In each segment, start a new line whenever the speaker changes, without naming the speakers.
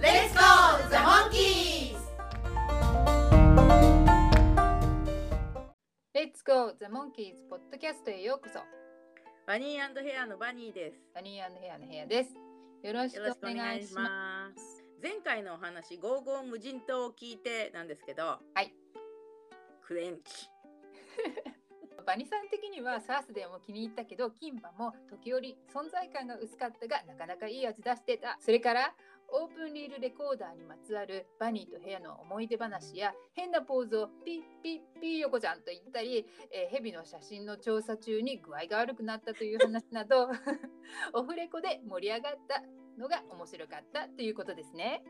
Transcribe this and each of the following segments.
Let's go, the monkeys!
Let's go the monkeys ポッドキャストへようこそ。
バニーヘアのバニーです。
バニーヘアの部屋です。よろしく
よろしく
お
お願いし
願いします。
ます前回のお話ゴーゴー無人島を聞いてなんですけど
はい。
クレンチ。
バニさん的にはサースデーも気に入ったけどキンパも時折存在感が薄かったがなかなかいい味出してた。それからオープンリールレコーダーにまつわるバニーとヘアの思い出話や変なポーズをピッピッピー横ちゃんと言ったり、えーヘビの写真の調査中に具合が悪くなったという話など オフレコで盛り上がったのが面白かったということですね。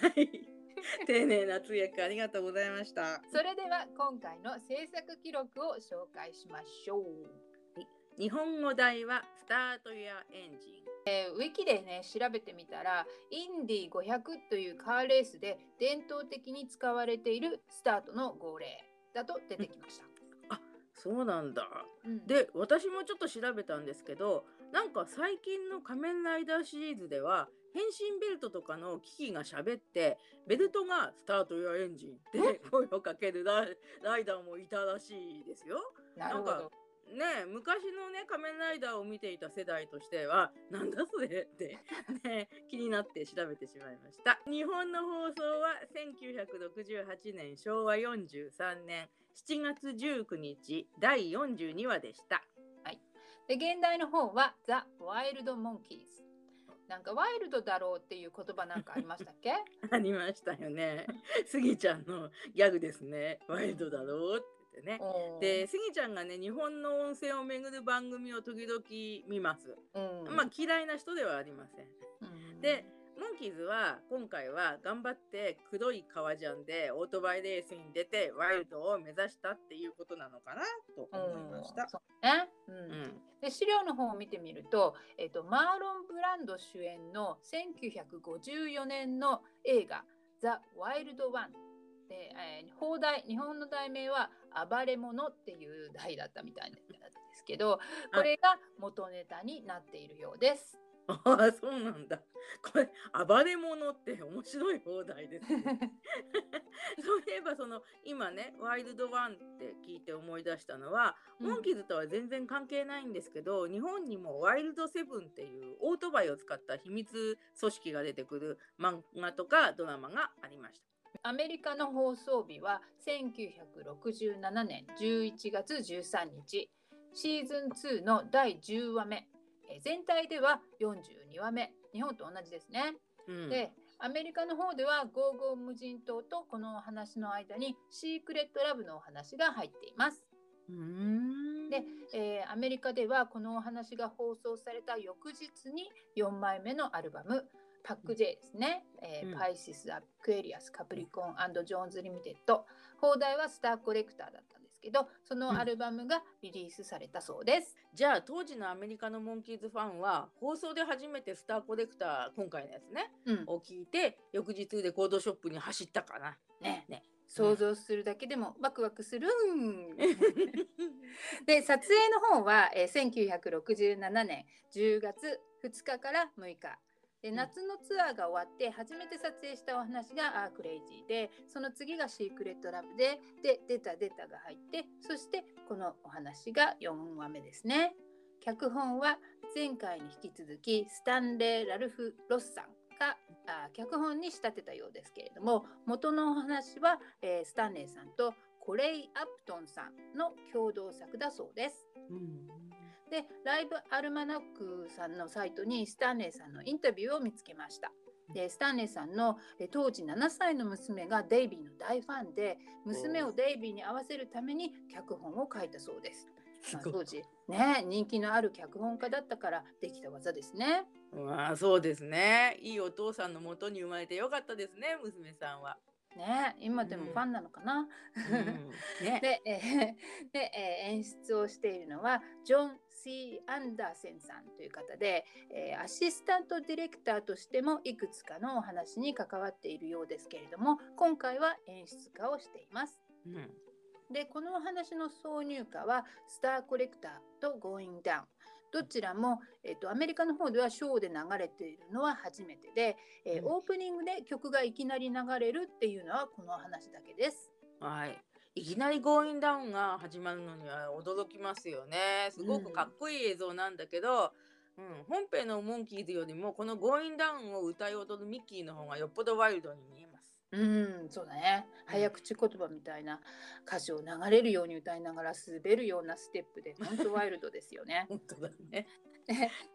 はい丁寧な通訳ありがとうございました
それでは今回の制作記録を紹介しましょう。
日本語題はスタートやエンジン
えーウィキでね調べてみたらインディ500というカーレースで伝統的に使われているスタートの号令だと出てきました。
そうなんだ
うん
で私もちょっと調べたんですけどなんか最近の仮面ライダーシリーズでは変身ベルトとかの機器が喋ってベルトがスタートやエンジンって声をかけるライダーもいたらしいですよ。
なるほど
なんか。ねえ昔のね仮面ライダーを見ていた世代としてはなんだそれって、ね、気になって調べてしまいました。日本の放送は1968年昭和43年7月19日第42話でした。
で現代の方はザ・ワイルド・モンキーズ。なんかワイルドだろうっていう言葉なんかありましたっけ？
ありましたよね。スギちゃんのギャグですね。ワイルドだろうっってねでスギちゃんがね日本の温泉を巡る番組を時々見ます。
うん。
まあ嫌いな人ではありません。
うん。
でモンキーズは今回は頑張って黒い革ジャンでオートバイレースに出てワイルドを目指したっていうことなのかなと思いました。
そうね、う
うん。ん、
で資料の方を見てみると、えっとマーロン・ブランド主演の1954年の映画「ザ・ワイルド・ワン」で、えー放題日本の題名は「暴れ者」っていう題だったみたいなんですけどこれが元ネタになっているようです。
ああそうなんだ。これ暴れ者って面白い放題ですね。そういえばその今ねワイルドワンって聞いて思い出したのは、
うん
モンキーズとは全然関係ないんですけど日本にもワイルドセブンっていうオートバイを使った秘密組織が出てくる漫画とかドラマがありました。
アメリカの放送日は1967年11月13日。シーズン2の第10話目。えー全体では42話目。日本と同じですね。
うん、
でアメリカの方ではゴーゴー無人島とこのお話の間にシークレットラブのお話が入っています。
うーん。
で、えーアメリカではこのお話が放送された翌日に4枚目のアルバム「パック J」ですね、えー
うん。
パイシス・アクエリアス・カプリコンジョーンズ・リミテッド邦題はスター・コレクターだったんですけどそのアルバムがリリースされたそうです。
じゃあ当時のアメリカのモンキーズファンは放送で初めてスターコレクター今回のやつね
うん。
を聞いて翌日レコードショップに走ったかな。
ね。
ね。
想像するだけでもワクワクするん。で撮影の方は、えー1967年10月2日から6日で
ん
夏のツアーが終わって初めて撮影したお話が「あークレイジーで」その次が「シークレットラブで」で「出た出た」が入ってそしてこのお話が4話目ですね。脚本は前回に引き続きスタンレー・ラルフ・ロスさんがあ脚本に仕立てたようですけれども元のお話は、えースタンレーさんとコレイ・アプトンさんの共同作だそうです。
うん
でライブアルマナックさんのサイトにスタンレーさんのインタビューを見つけました。でスタンレーさんのえ当時7歳の娘がデイビーの大ファンで娘をデイビーに合わせるために脚本を書いたそうです。まあ、当時ね人気のある脚本家だったからできた技ですね。
まあそうですね。いいお父さんのもとに生まれてよかったですね、娘さんは。
ね今でもファンなのかな？
うんね、
で,、えー でえー演出をしているのはジョン・ C・ アンダーセンさんという方で、えーアシスタントディレクターとしてもいくつかのお話に関わっているようですけれども今回は演出家をしています。
うん。
でこのお話の挿入歌は「スター・コレクター」と「Going Down」どちらも、えっとアメリカの方ではショーで流れているのは初めてで、えー
うん
オープニングで曲がいきなり流れるっていうのはこのお話だけです。
はい。いきなりゴーインダウンが始まるのには驚きますよね。すごくかっこいい映像なんだけど、うん本編のモンキーズよりもこのゴーインダウンを歌い踊るミッキーの方がよっぽどワイルドに見えます。
うん、そうだね。
うん
早口言葉みたいな歌詞を流れるように歌いながら滑るようなステップで本当ワイルドですよね。
本当だね。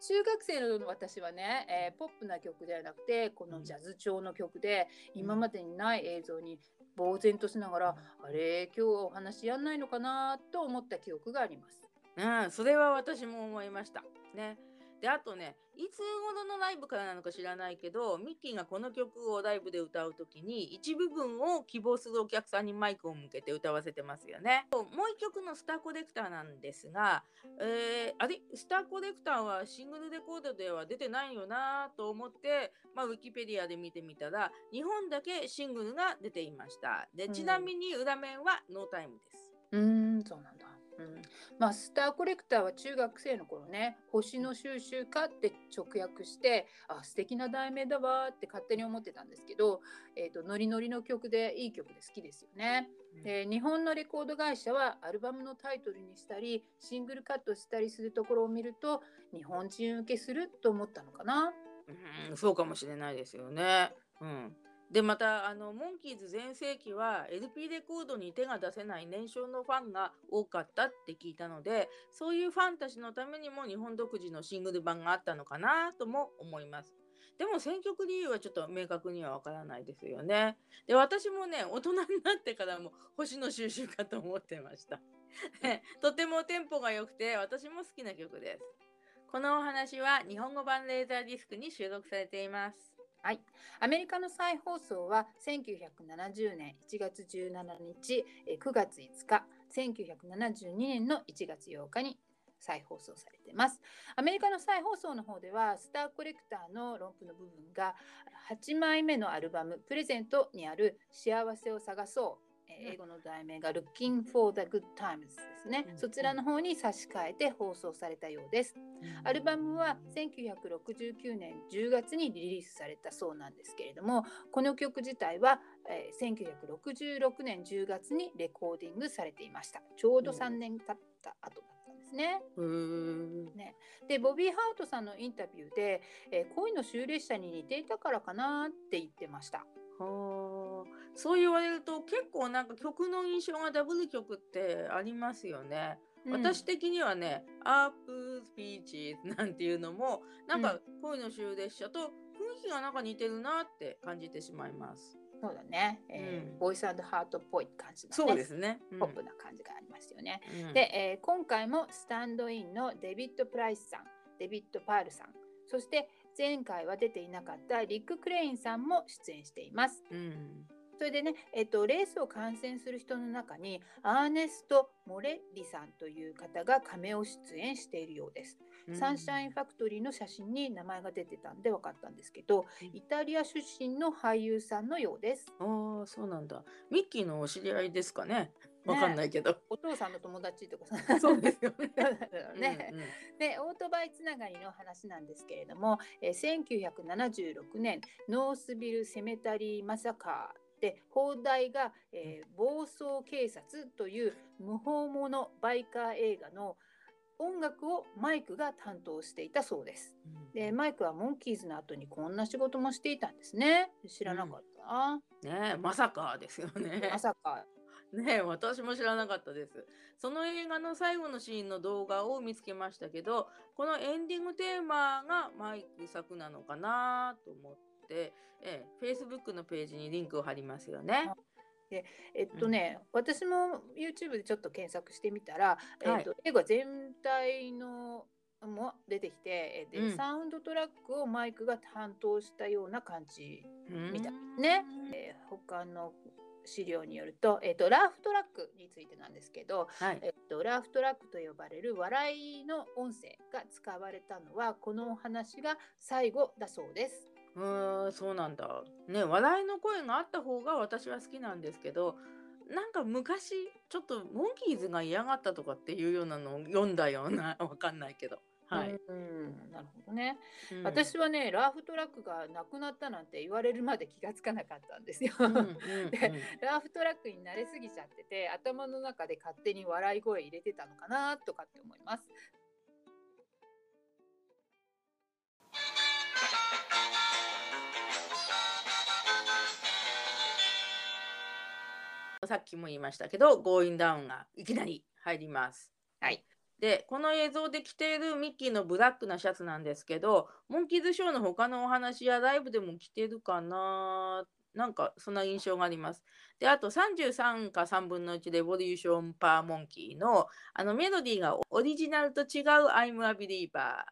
中学生の私はね、えーポップな曲ではなくてこのジャズ調の曲で今までにない映像に呆然としながら、あれ今日はお話やんないのかなと思った記憶があります。
うん、それは私も思いました。ね。で、あとね、いつ頃のライブからなのか知らないけど、ミッキーがこの曲をライブで歌うときに、一部分を希望するお客さんにマイクを向けて歌わせてますよね。もう一曲のスターコレクターなんですが、えーあれ？スターコレクターはシングルレコードでは出てないよなと思って、まあ、ウィキペディアで見てみたら、日本だけシングルが出ていました。で、ちなみに裏面はノータイムです。
うーん、そうなんだ。うん、まあスターコレクターは中学生の頃ね星の収集家って直訳してあ素敵な題名だわーって勝手に思ってたんですけど、えー、とノリノリの曲でいい曲で好きですよね。で日本のレコード会社はアルバムのタイトルにしたりシングルカットしたりするところを見ると日本人受けすると思ったのかな。
うん、そうかもしれないですよね。うん。でまたあのモンキーズ全盛期は LP レコードに手が出せない年少のファンが多かったって聞いたのでそういうファンたちのためにも日本独自のシングル版があったのかなとも思います。でも選曲理由はちょっと明確にはわからないですよね。で私もね大人になってからも星の収集かと思ってました。とてもテンポが良くて私も好きな曲です。このお話は日本語版レーザーディスクに収録されています。
はい、アメリカの再放送は1970年1月17日、え9月5日、1972年の1月8日に再放送されてます。アメリカの再放送の方では、スターコレクターの論譜の部分が8枚目のアルバム、プレゼントにある幸せを探そう。えー英語の題名が Looking for the Good Times ですね。
うん。
そちらの方に差し替えて放送されたようです。アルバムは1969年10月にリリースされたそうなんですけれどもこの曲自体は、えー1966年10月にレコーディングされていました。ちょうど3年経った後だったんですね。
へー
でボビー・ハートさんのインタビューで、えー恋の終列車に似ていたからかなって言ってました。
はあそう言われると結構なんか曲の印象がダブル曲ってありますよね。私的にはね「アープスピーチ」なんていうのもなんか恋の終列車と雰囲気がなんか似てるなって感じてしまいます。
そうだね、えー
うん。
ボイスハートっぽい感じだね。
そうですね。うん。
ポップな感じがありますよね、
うん。
で、えー今回もスタンドインのデビッド・プライスさん、デビッド・パールさん、そして前回は出ていなかったリック・クレインさんも出演しています。
うん
それでね、えっと、レースを観戦する人の中にアーネスト・モレッリさんという方がカメオ出演しているようです。
うん
サンシャインファクトリーの写真に名前が出てたんで分かったんですけど、
うん
イタリア出身の俳優さんのようです。
ああそうなんだ。ミッキーのお知り合いですかね。わかんないけど。
お父さんの友達とかさ
そうですよね。
ね。
うんうん
でオートバイつながりの話なんですけれども、えー1976年ノースビル・セメタリー・マサカーで放題が、えー暴走警察という無法者バイカー映画の音楽をマイクが担当していたそうです。でマイクはモンキーズの後にこんな仕事もしていたんですね。知らなかったな。
ねえまさかですよね。
まさか。
ねえ私も知らなかったです。その映画の最後のシーンの動画を見つけましたけど、このエンディングテーマがマイク作なのかなと思って、ええ、Facebook のページにリンクを貼りますよね。
でえっとね、私も YouTube でちょっと検索してみたら、
はい
えっと、映画全体のも出てきて、えで
うん
サウンドトラックをマイクが担当したような感じ
うん
みたいですね。えー他の資料によると、えっと、ラーフトラックについてなんですけど、
はい。
えっと、ラーフトラックと呼ばれる笑いの音声が使われたのはこのお話が最後だそうです。
うーん、そうなんだ。ね、笑いの声があった方が私は好きなんですけど、なんか昔ちょっとモンキーズが嫌がったとかっていうようなのを読んだようなわかんないけど。はい。
うんなるほどね。
うん
私はねラーフトラックがなくなったなんて言われるまで気がつかなかったんですよ。
うんうんうん
でラーフトラックに慣れすぎちゃってて頭の中で勝手に笑い声入れてたのかなとかって思います。
さっきも言いましたけど、ゴーインダウンがいきなり入ります。
はい。
で、この映像で着ているミッキーのブラックなシャツなんですけど、モンキーズショーの他のお話やライブでも着てるかな？なんかそんな印象があります。で、あと33か3分の1レボリューションパーモンキーのあのメロディーがオリジナルと違う I'm a Believer。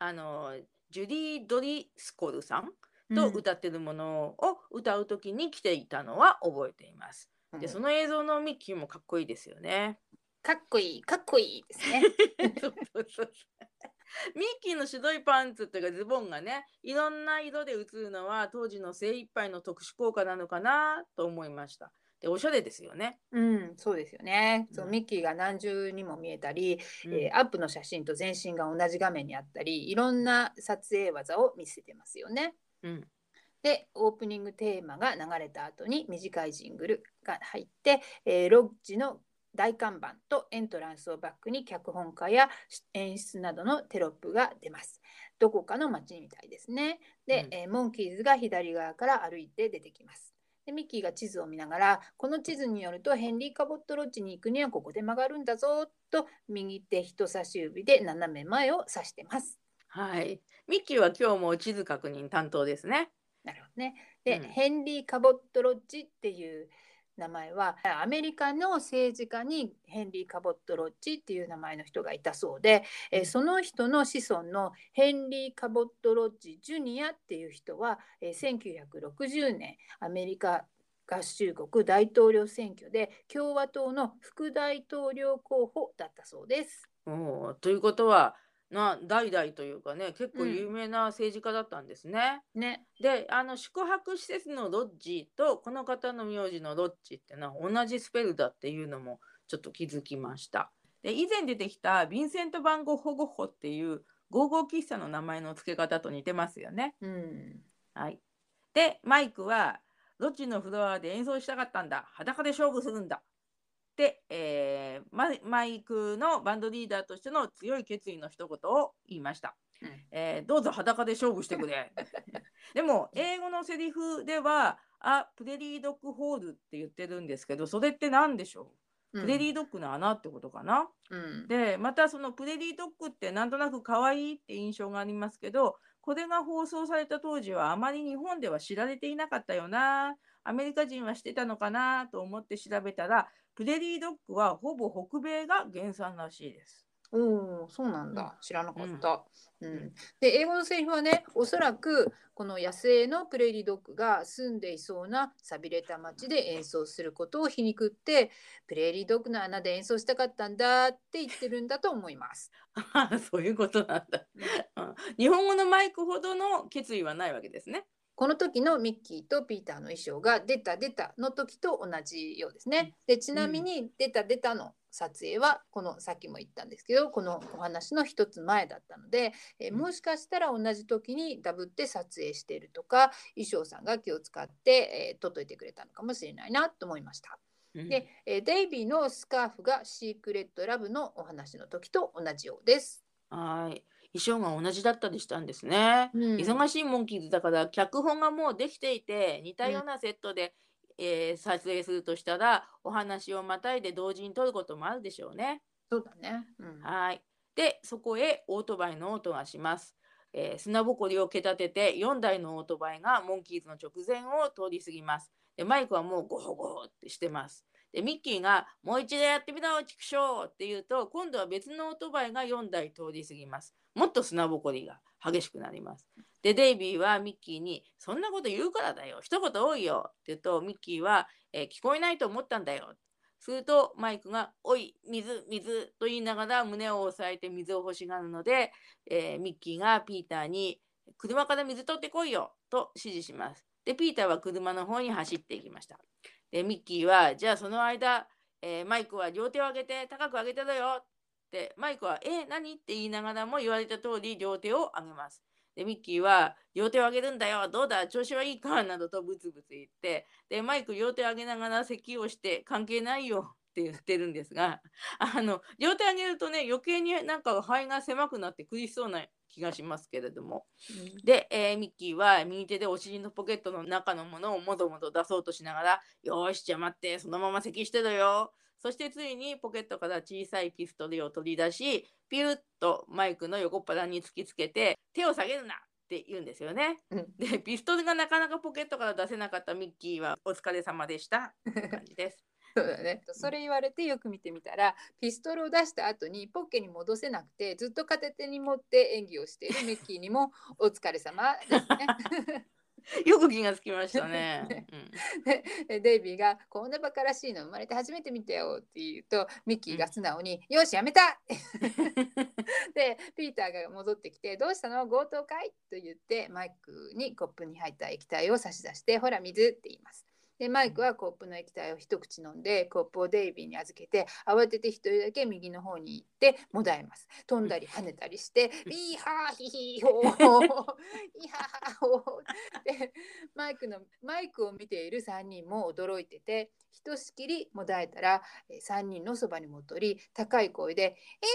あの、ジュリー・ドリスコルさんと歌ってるものを歌うときに着ていたのは覚えています。
うん
で、その映像のミッキーもかっこいいですよね。
かっこいいかっこいいですね。
そうそうそうミッキーの白いパンツっていうかズボンがねいろんな色で映るのは当時の精一杯の特殊効果なのかなと思いました。でおしゃれですよね。
うん、そうですよね。そう
うん
ミッキーが何重にも見えたり、
うん
えーアップの写真と全身が同じ画面にあったり、いろんな撮影技を見せてますよね。
うん
で、オープニングテーマが流れた後に短いジングルが入って、えーロッジの大看板とエントランスをバックに脚本家や演出などのテロップが出ます。どこかの街みたいですね。で、
うん
えーモンキーズが左側から歩いて出てきます。でミッキーが地図を見ながら、この地図によるとヘンリー・カボット・ロッジに行くにはここで曲がるんだぞと右手人差し指で斜め前を指してます。
はい。ミッキーは今日も地図確認担当ですね。
なるほどね。で、
うん
ヘンリー・カボット・ロッジっていう名前はアメリカの政治家にヘンリー・カボット・ロッジっていう名前の人がいたそうで、えーその人の子孫のヘンリー・カボット・ロッジ・ジュニアっていう人は、えー1960年アメリカ合衆国大統領選挙で共和党の副大統領候補だったそうです。
おーということはな代々というかね結構有名な政治家だったんですね。
ね。
であの宿泊施設のロッジとこの方の名字のロッジってのは同じスペルだっていうのもちょっと気づきました。で以前出てきたヴィンセント・バン・ゴッホ・ゴッホっていうゴーゴー喫茶の名前の付け方と似てますよね。
うん。
はい、でマイクはロッジのフロアで演奏したかったんだ裸で勝負するんだで、えーマイクのバンドリーダーとしての強い決意の一言を言いました。
うん
えーどうぞ裸で勝負してくれ。でも英語のセリフでは「あプレリードッグホール」って言ってるんですけどそれって何でしょう？プレリードッグの穴ってことかな、
うん。
でまたそのプレリードッグってなんとなく可愛いって印象がありますけどこれが放送された当時はあまり日本では知られていなかったよなアメリカ人はしてたのかなと思って調べたらプレリードッグはほぼ北米が原産らしいです。
おお、そうなんだ。
うん
知らなかった。うん
ん
で、英語のセリフはね、おそらくこの野生のプレーリードッグが住んでいそうな寂れた町で演奏することを皮肉って、プレーリードッグの穴で演奏したかったんだって言ってるんだと思います。
あ あそういうことなんだ、うん日本語のマイクほどの決意はないわけですね。
この時のミッキーとピーターの衣装が出た出たの時と同じようですね。でちなみに出た出たの撮影はこのさっきも言ったんですけどこのお話の一つ前だったので、えもしかしたら同じ時にダブって撮影しているとか衣装さんが気を使って、えー撮っといてくれたのかもしれないなと思いました。
うん
で、えーデイビーのスカーフがシークレットラブのお話の時と同じようです。
はい衣装が同じだったりしたんですね。
うん
忙しいモンキーズだから脚本がもうできていて似たようなセットで、えー撮影するとしたらお話をまたいで同時に撮ることもあるでしょうね。
そうだね。うん
はい。で、そこへオートバイの音がします。えー砂ぼこりを蹴立てて4台のオートバイがモンキーズの直前を通り過ぎます。でマイクはもうゴホゴホってしてます。でミッキーが「もう一度やってみろ畜生!」って言うと今度は別のオートバイが4台通り過ぎます。もっと砂ぼこりが激しくなります。でデイビーはミッキーに「そんなこと言うからだよ一言多いよ」って言うとミッキーは、えー聞こえないと思ったんだよ」するとマイクが「おい水水」と言いながら胸を押さえて水を欲しがるので、えーミッキーがピーターに「車から水取ってこいよ」と指示します。でピーターは車の方に走っていきました。でミッキーは「じゃあその間、えーマイクは両手を上げて高く上げてだよ」ってマイクは「え何?」って言いながらも言われた通り両手を上げます。でミッキーは「両手を上げるんだよどうだ？調子はいいか?」などとブツブツ言ってでマイク両手を上げながら咳をして「関係ないよ」って言ってるんですがあの両手上げるとね余計になんか肺が狭くなって苦しそうな気がしますけれどもで、えーミッキーは右手でお尻のポケットの中のものをもどもど出そうとしながら「よーしじゃあ待ってそのまま咳してろよ」そしてついにポケットから小さいピストルを取り出しピューッとマイクの横っ腹に突きつけて「手を下げるな!」って言うんですよね。
うん
でピストルがなかなかポケットから出せなかったミッキーは「お疲れ様でした」って感じです。
そうだね。それ言われてよく見てみたら、ピストルを出した後にポッケに戻せなくて、ずっと片手に持って演技をしているミッキーにもお疲れ様ですね。
よく気がつきましたね。うん
でデイビーが「こんなバカらしいの生まれて初めて見たよ」って言うとミッキーが素直に「よしやめた!」でピーターが戻ってきて「どうしたの？強盗かい?」と言ってマイクにコップに入った液体を差し出して「ほら水」って言います。でマイクはコップの液体を一口飲んでコップをデイビーに預けて慌てて一人だけ右の方に行ってもだえます飛んだり跳ねたりして「イーハーヒヒーホーイーハーホー」でマイクのマイクを見ている3人も驚いててひとしきりもだえたらえー3人のそばに戻り高い声で「え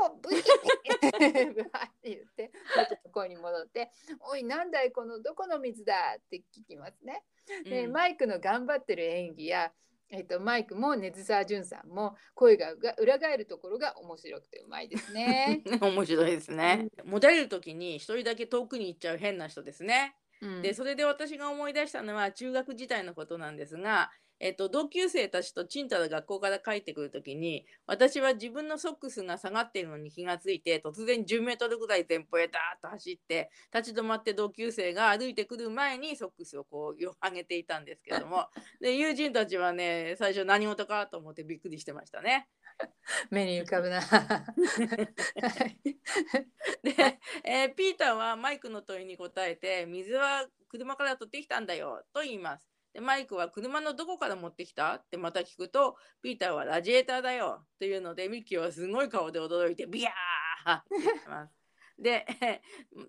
何よブヒッ!」ブハって言って元の声に戻って「おいなんだいこのどこの水だ?」って聞きますね。で、
うん
マイクの頑張ってる演技や、えっとマイクも根津沢潤さんも声がが裏返るところが面白くてうまいですね。
面白いですね。もだえる時に一人だけ遠くに行っちゃう変な人ですね。
うん
でそれで私が思い出したのは中学時代のことなんですが、えっと、同級生たちとちんたら学校から帰ってくる時に私は自分のソックスが下がっているのに気がついて突然10メートルぐらい前方へダーッと走って立ち止まって同級生が歩いてくる前にソックスをこうよ上げていたんですけれども で友人たちはね最初何事かと思ってびっくりしてましたね。
目に浮かぶな。は い
で、えーピーターはマイクの問いに答えて「水は車から取ってきたんだよ」と言います。でマイクは「車のどこから持ってきた?」ってまた聞くとピーターは「ラジエーターだよ」というのでミッキーはすごい顔で驚いてビヤーって言ってます。で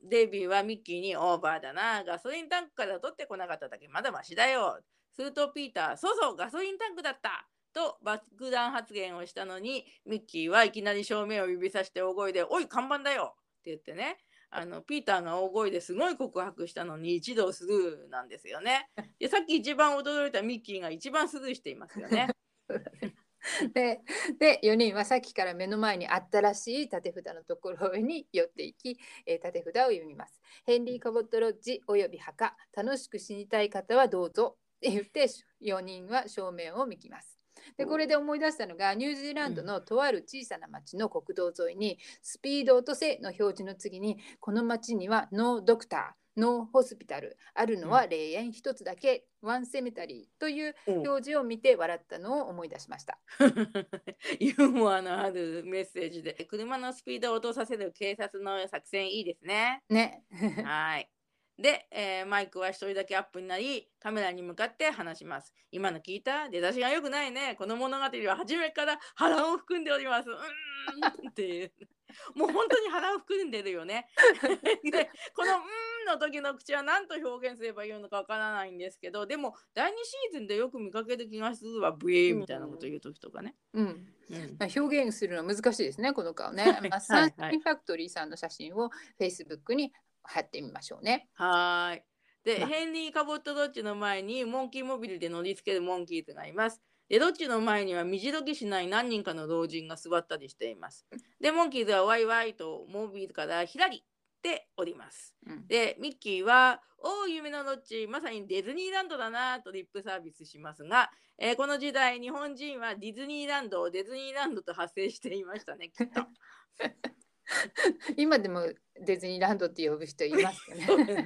デイビーはミッキーに「オーバーだなガソリンタンクから取ってこなかっただけまだマシだよ」するとピーター「そうそうガソリンタンクだった!」と爆弾発言をしたのにミッキーはいきなり正面を指さして大声で「おい看板だよ!」って言ってねあのピーターが大声ですごい告白したのに一同スルーなんですよね。でさっき一番驚いたミッキーが一番スルーしていますよね。
でで4人はさっきから目の前にあったらしい縦札のところに寄っていき、えー縦札を読みます。ヘンリー・カボット・ロッジおよび墓楽しく死にたい方はどうぞって言って4人は正面を見きます。でこれで思い出したのがニュージーランドのとある小さな町の国道沿いにスピード落とせの表示の次にこの町にはノードクターノーホスピタルあるのは霊園一つだけワンセメタリーという表示を見て笑ったのを思い出しました。
ユーモアのあるメッセージで車のスピードを落とさせる警察の作戦いいですね。
ね。
はい。で、えーマイクは一人だけアップになりカメラに向かって話します。今の聞いた出だしが良くないね。この物語は初めから 波乱を含んでおります。うーんっていう。もう本当に波乱を含んでるよね。で、この「うーん」の時の口は何と表現すればいいのかわからないんですけど、でも第2シーズンでよく見かける気がするわ。ブエーみたいなこと言う時とかね。
うん。
うん
まあ、表現するのは難しいですね、この顔ね。
はい
ンシンファクトリーさんの写真を Facebook に貼ってみましょうね。
はーい。で、
ま
ヘンリー・カボット・ドッジの前にモンキーモビルで乗り付けるモンキーズがいます。で、ドッジの前には身白きしない何人かの老人が座ったりしています。で、モンキーズはワイワイとモビルからひらりっております。
うん
でミッキーは「おお夢のロッチまさにディズニーランドだな」とリップサービスしますが、えーこの時代日本人はディズニーランドをディズニーランドと発声していましたねきっと。
今でもディズニーランドって呼ぶ人いますよね。
で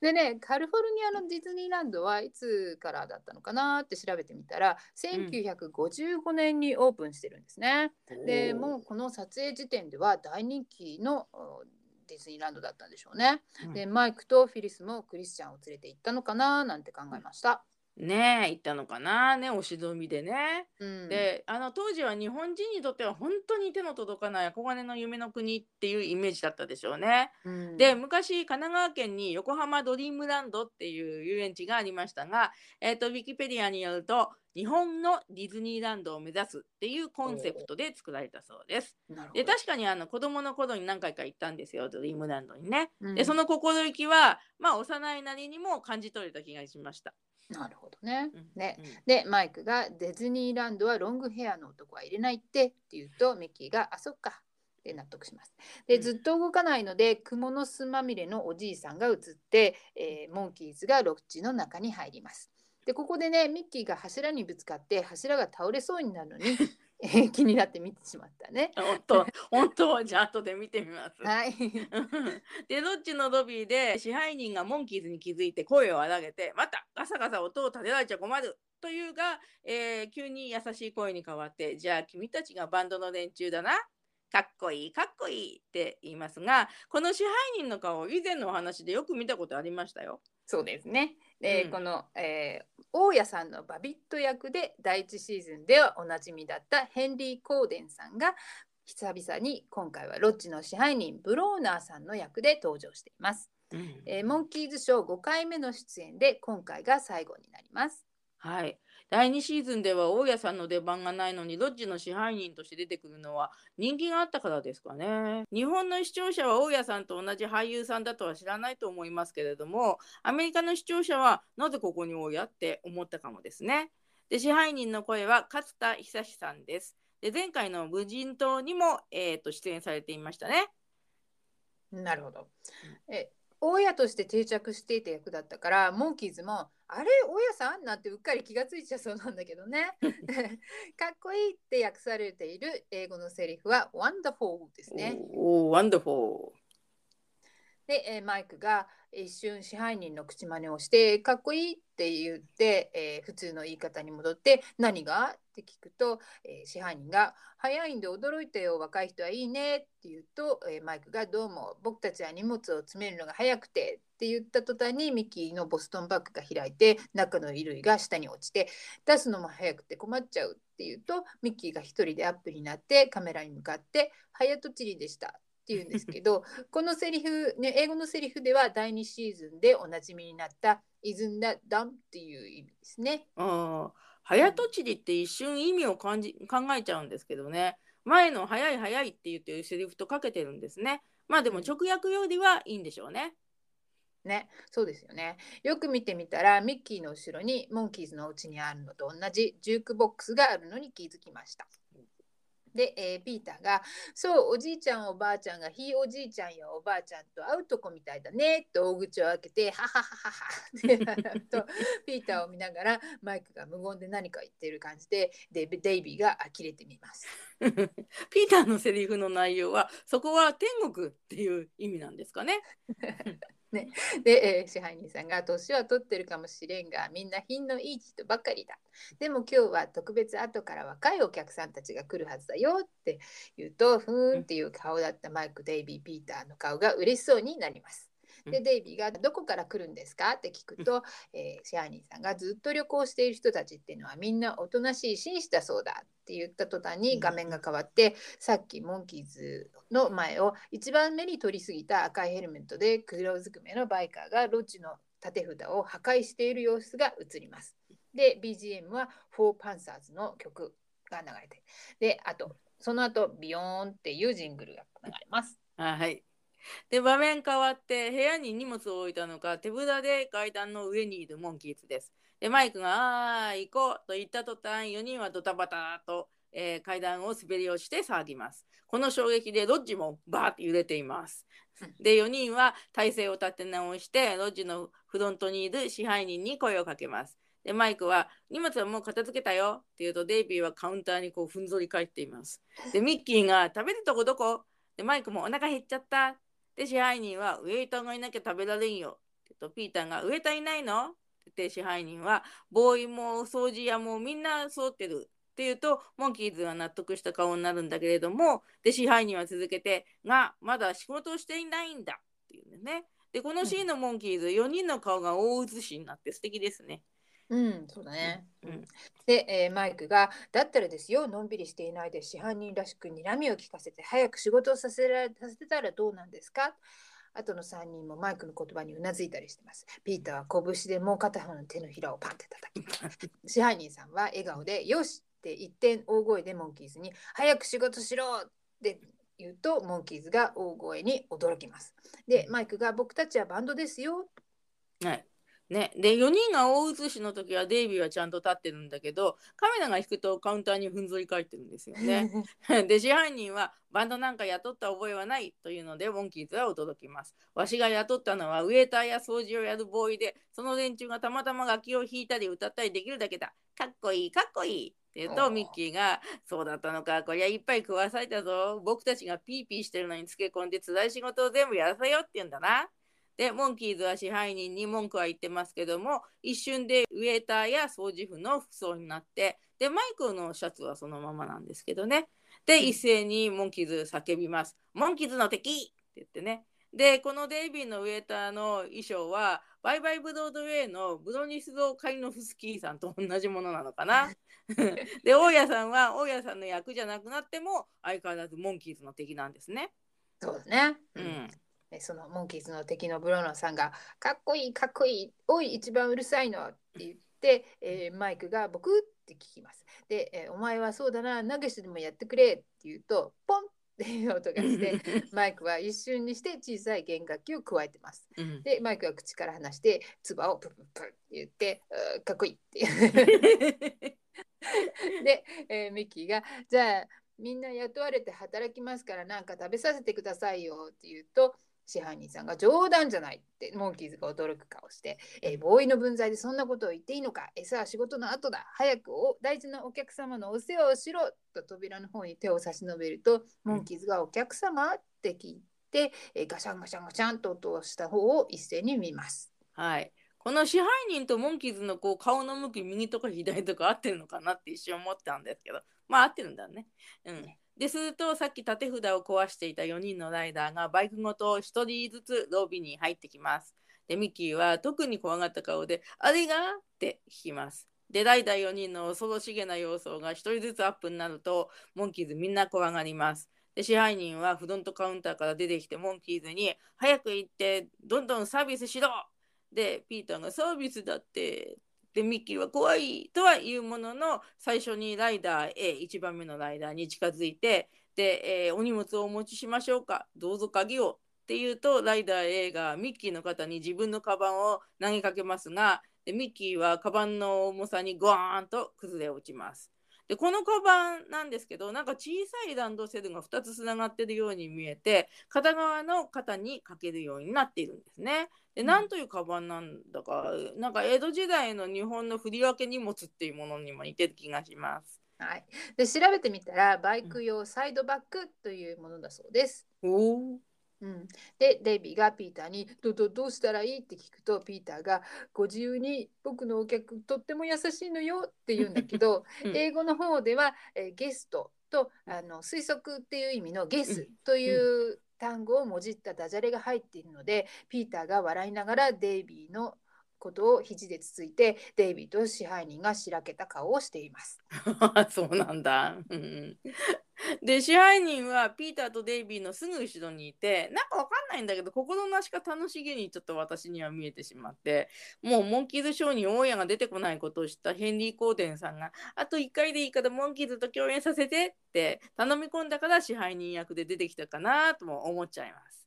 すね
カリフォルニアのディズニーランドはいつからだったのかなって調べてみたら1955年にオープンしてるんですね。でもうこの撮影時点では大人気のおディズニーランドだったんでしょうね。
うん
でマイクとフィリスもクリスチャンを連れて行ったのかななんて考えました。
ねえ行ったのかなねお忍びでね。
うん、
であの当時は日本人にとっては本当に手の届かない憧れの夢の国っていうイメージだったでしょうね。
うん
で昔神奈川県に横浜ドリームランドっていう遊園地がありましたが、えー、とウィキペディアによると日本のディズニーランドを目指すっていうコンセプトで作られたそうです。で確かにあの子供の頃に何回か行ったんですよドリームランドにね。
うん
でその心意気はまあ幼いなりにも感じ取れた気がしました。
なるほどね。
うん
ね
うん
でマイクがディズニーランドはロングヘアの男は入れないってって言うとミッキーがあそっかって納得します。で
うん
ずっと動かないので蜘蛛の巣まみれのおじいさんが映って、えーモンキーズがロッジの中に入ります。でここでねミッキーが柱にぶつかって柱が倒れそうになるのに、えー気になって見てしまったね。
本当本当じゃあ後で見てみます。
はい。
でロッジのロビーで支配人がモンキーズに気づいて声を荒げて「またガサガサ音を立てられちゃ困る」というが、えー急に優しい声に変わって「じゃあ君たちがバンドの連中だな」かっこいいかっこいいって言いますがこの支配人の顔以前のお話でよく見たことありましたよ。
そうですね。で、
うん
この、えー大家さんのバビット役で第一シーズンではおなじみだったヘンリー・コーデンさんが久々に今回はロッジの支配人ブローナーさんの役で登場しています。
うん
えーモンキーズショー5回目の出演で今回が最後になります。
はい。第2シーズンでは大家さんの出番がないのにロッジの支配人として出てくるのは人気があったからですかね。日本の視聴者は大家さんと同じ俳優さんだとは知らないと思いますけれどもアメリカの視聴者はなぜここに大家って思ったかもですね。で支配人の声は勝田久志さんです。で前回の無人島にも、えー、と出演されていましたね。
なるほど。え大家として定着していた役だったからモンキーズも「あれ大家さん?」なんてうっかり気がついちゃそうなんだけどね。かっこいいって訳されている英語のセリフは「wonderful」ですね。
おお、ワンダフォ
で、えマイクが一瞬支配人の口真似をして「かっこいい」って言って、えー普通の言い方に戻って「何が?」って聞くと、えー支配人が「早いんで驚いたよ若い人はいいね」って言うと、えーマイクが「どうも僕たちは荷物を詰めるのが早くて」って言った途端にミッキーのボストンバッグが開いて中の衣類が下に落ちて出すのも早くて困っちゃうって言うとミッキーが一人でアップになってカメラに向かって「早とちりでした」って言うんですけどこのセリフ、ね、英語のセリフでは第2シーズンでおなじみになった「Isn't that dumb?」っていう意味ですね。
ああ、早とちりって一瞬意味を感じ考えちゃうんですけどね。前の早い早いって言ってるセリフとかけてるんですね。まあでも直訳よりはいいんでしょうね。
ね、そうですよね。よく見てみたらミッキーの後ろにモンキーズのお家にあるのと同じジュークボックスがあるのに気づきました。で、えーピーターが「そうおじいちゃんおばあちゃんがひいおじいちゃんやおばあちゃんと会うとこみたいだね」と大口を開けて「ははははは」って笑うとピーターを見ながらマイクが無言で何か言ってる感じでデデイビーが呆れてみます。
ピーターのセリフの内容はそこは天国っていう意味なんですかね。
ね で、えー支配人さんが年は取ってるかもしれんがみんな品のいい人ばかりだ。でも今日は特別後から若いお客さんたちが来るはずだよって言うとふーんっていう顔だったマイク・デイビー・ピーターの顔が嬉しそうになります。で
うん
デイビーが「どこから来るんですか?」って聞くと、えー支配人さんがずっと旅行している人たちっていうのはみんなおとなしい紳士だそうだって言った途端に画面が変わって、さっきモンキーズの前を一番目に取り過ぎた赤いヘルメットで黒ずくめのバイカーがロッジの縦札を破壊している様子が映ります。で BGM はフォーパンサーズの曲が流れてであとその後ビヨーンっていうジングルが流れます。
はい。で場面変わって部屋に荷物を置いたのか手ぶらで階段の上にいるモンキーズです。でマイクが「あー行こう」と言った途端4人はドタバタと、えー階段を滑り落ちて騒ぎます。この衝撃でロッジもバーって揺れています
うん。
で4人は体勢を立て直してロッジのフロントにいる支配人に声をかけます。でマイクは「荷物はもう片付けたよ」って言うとデイビーはカウンターにこうふんぞり返っています。でミッキーが「食べるとこどこ?」でマイクも「お腹減っちゃった」で支配人は「ウェイターがいなきゃ食べられんよ」ってとピーターが「ウェイターいないの?」って支配人は「ボーイも掃除屋もみんなそうってる」って言うとモンキーズは納得した顔になるんだけれどもで支配人は続けて「がまだ仕事をしていないんだ」っていうんでね。でこのシーンのモンキーズ、4人の顔が大写しになって素敵ですね。
うん、そうだね。
うんうん
で、えーマイクが「だったらですよのんびりしていないで市販人らしく睨みを聞かせて早く仕事をさせらさせたらどうなんですか?」あとの3人もマイクの言葉にうなずいたりしてます。ピーターは拳でもう片方の手のひらをパンって叩きます。支配人さんは笑顔で「よし!」って一点大声でモンキーズに「早く仕事しろ!」って言うとモンキーズが大声に驚きます。でマイクが「僕たちはバンドですよ」
はいね、で4人が大写しの時はデイビーはちゃんと立ってるんだけどカメラが引くとカウンターにふんぞり返ってるんですよね。で支配人はバンドなんか雇った覚えはないというのでモンキーズは驚きます。わしが雇ったのはウェーターや掃除をやるボーイでその連中がたまたま楽器を弾いたり歌ったりできるだけだ。かっこいいかっこいいって言うとミッキーが「そうだったのかこりゃいっぱい食わされたぞ僕たちがピーピーしてるのにつけ込んで辛い仕事を全部やらせようって言うんだな」でモンキーズは支配人に文句は言ってますけども一瞬でウェーターや掃除婦の服装になってでマイクのシャツはそのままなんですけどねで一斉にモンキーズ叫びます「モンキーズの敵!」って言ってねでこのデイビーのウェーターの衣装はバイバイブロードウェイのブロニスド・カリノフスキーさんと同じものなのかな で大家さんは大家さんの役じゃなくなっても相変わらずモンキーズの敵なんですね。
そうだね。
うん
えそのモンキーズの敵のブロノさんが「かっこいいかっこいいおい一番うるさいの」って言って、えーマイクが「僕?」って聞きます。で、えーお前はそうだな投げしてでもやってくれ」って言うとポンっていう音がして マイクは一瞬にして小さい弦楽器を加えてます。
うん
でマイクが口から離して唾をプププって言って「うーかっこいい」って。で、えーミッキーが「じゃあみんな雇われて働きますからなんか食べさせてくださいよ」って言うと支配人さんが「冗談じゃない」ってモンキーズが驚く顔して「えーボーイの分際でそんなことを言っていいのか？餌は仕事の後だ早くお大事なお客様のお世話をしろ」と扉の方に手を差し伸べるとモンキーズが「お客様?」って聞いて、えーガシャンガシャンガシャンと音をした方を一斉に見ます。
はい。この支配人とモンキーズのこう顔の向き右とか左とか合ってるのかなって一瞬思ったんですけどまあ合ってるんだね。うん、でするとさっき縦札を壊していた4人のライダーがバイクごと1人ずつロビーに入ってきます。でミッキーは特に怖がった顔で「あれが?」って聞きます。でライダー4人の恐ろしげな様相が1人ずつアップになるとモンキーズみんな怖がります。で支配人はフロントカウンターから出てきてモンキーズに「早く行ってどんどんサービスしろ!」でピーターがサービスだってでミッキーは怖いとは言うものの最初にライダー A1 番目のライダーに近づいてで、えーお荷物をお持ちしましょうかどうぞ鍵をって言うとライダー A がミッキーの方に自分のカバンを投げかけますがでミッキーはカバンの重さにゴーンと崩れ落ちます。でこのカバンなんですけどなんか小さいランドセルが2つつながってるように見えて片側の肩にかけるようになっているんですね。で
うん
なんというカバンなんだか、なんか江戸時代の日本の振り分け荷物っていうものにも似てる気がします。
はい、で調べてみたらバイク用サイドバッグというものだそうです。
おお。
うん、でデイビーがピーターにどどどうしたらいい？って聞くとピーターが「ご自由に僕のお客とっても優しいのよ」って言うんだけど、
うん。
英語の方では、えーゲストとあの推測っていう意味のゲスという単語をもじったダジャレが入っているのでピーターが笑いながらデイビーのことを肘でつついてデイビーと支配人がしらけた顔をしています。
そうなんだ。で支配人はピーターとデイビーのすぐ後ろにいてなんかわかんないんだけど心なしか楽しげにちょっと私には見えてしまってもうモンキーズショーに大家が出てこないことを知ったヘンリー・コーデンさんがあと1回でいいからモンキーズと共演させてって頼み込んだから支配人役で出てきたかなとも思っちゃいます。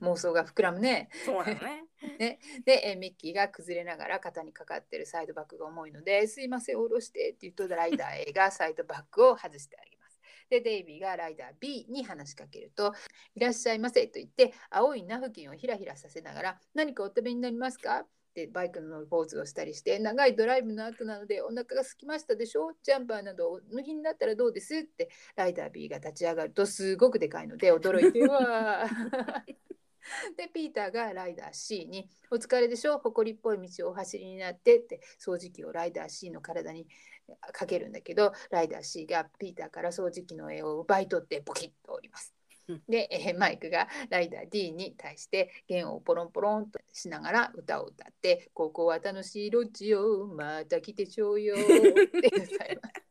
妄想が膨らむね。
そうなの ね。
で、えーミッキーが崩れながら肩にかかってるサイドバッグが重いので、すいません、下ろしてって言うと、ライダー A がサイドバッグを外してあげます。でデイビーがライダー B に話しかけると「いらっしゃいませ」と言って青いナフキンをひらひらさせながら「何かお食べになりますか?」ってバイクのポーズをしたりして長いドライブの後なのでお腹が空きましたでしょ？ジャンパーなどお脱ぎになったらどうです？ってライダー B が立ち上がるとすごくでかいので驚いてわでピーターがライダー C に「お疲れでしょ？埃っぽい道をお走りになって」って掃除機をライダー C の体にかけるんだけどライダー C がピーターから掃除機の絵を奪い取ってボキッと折ります。で、えーマイクがライダー D に対して弦をポロンポロンとしながら歌を歌って「ここは楽しいロッジよまた来てちょうよ」って歌います。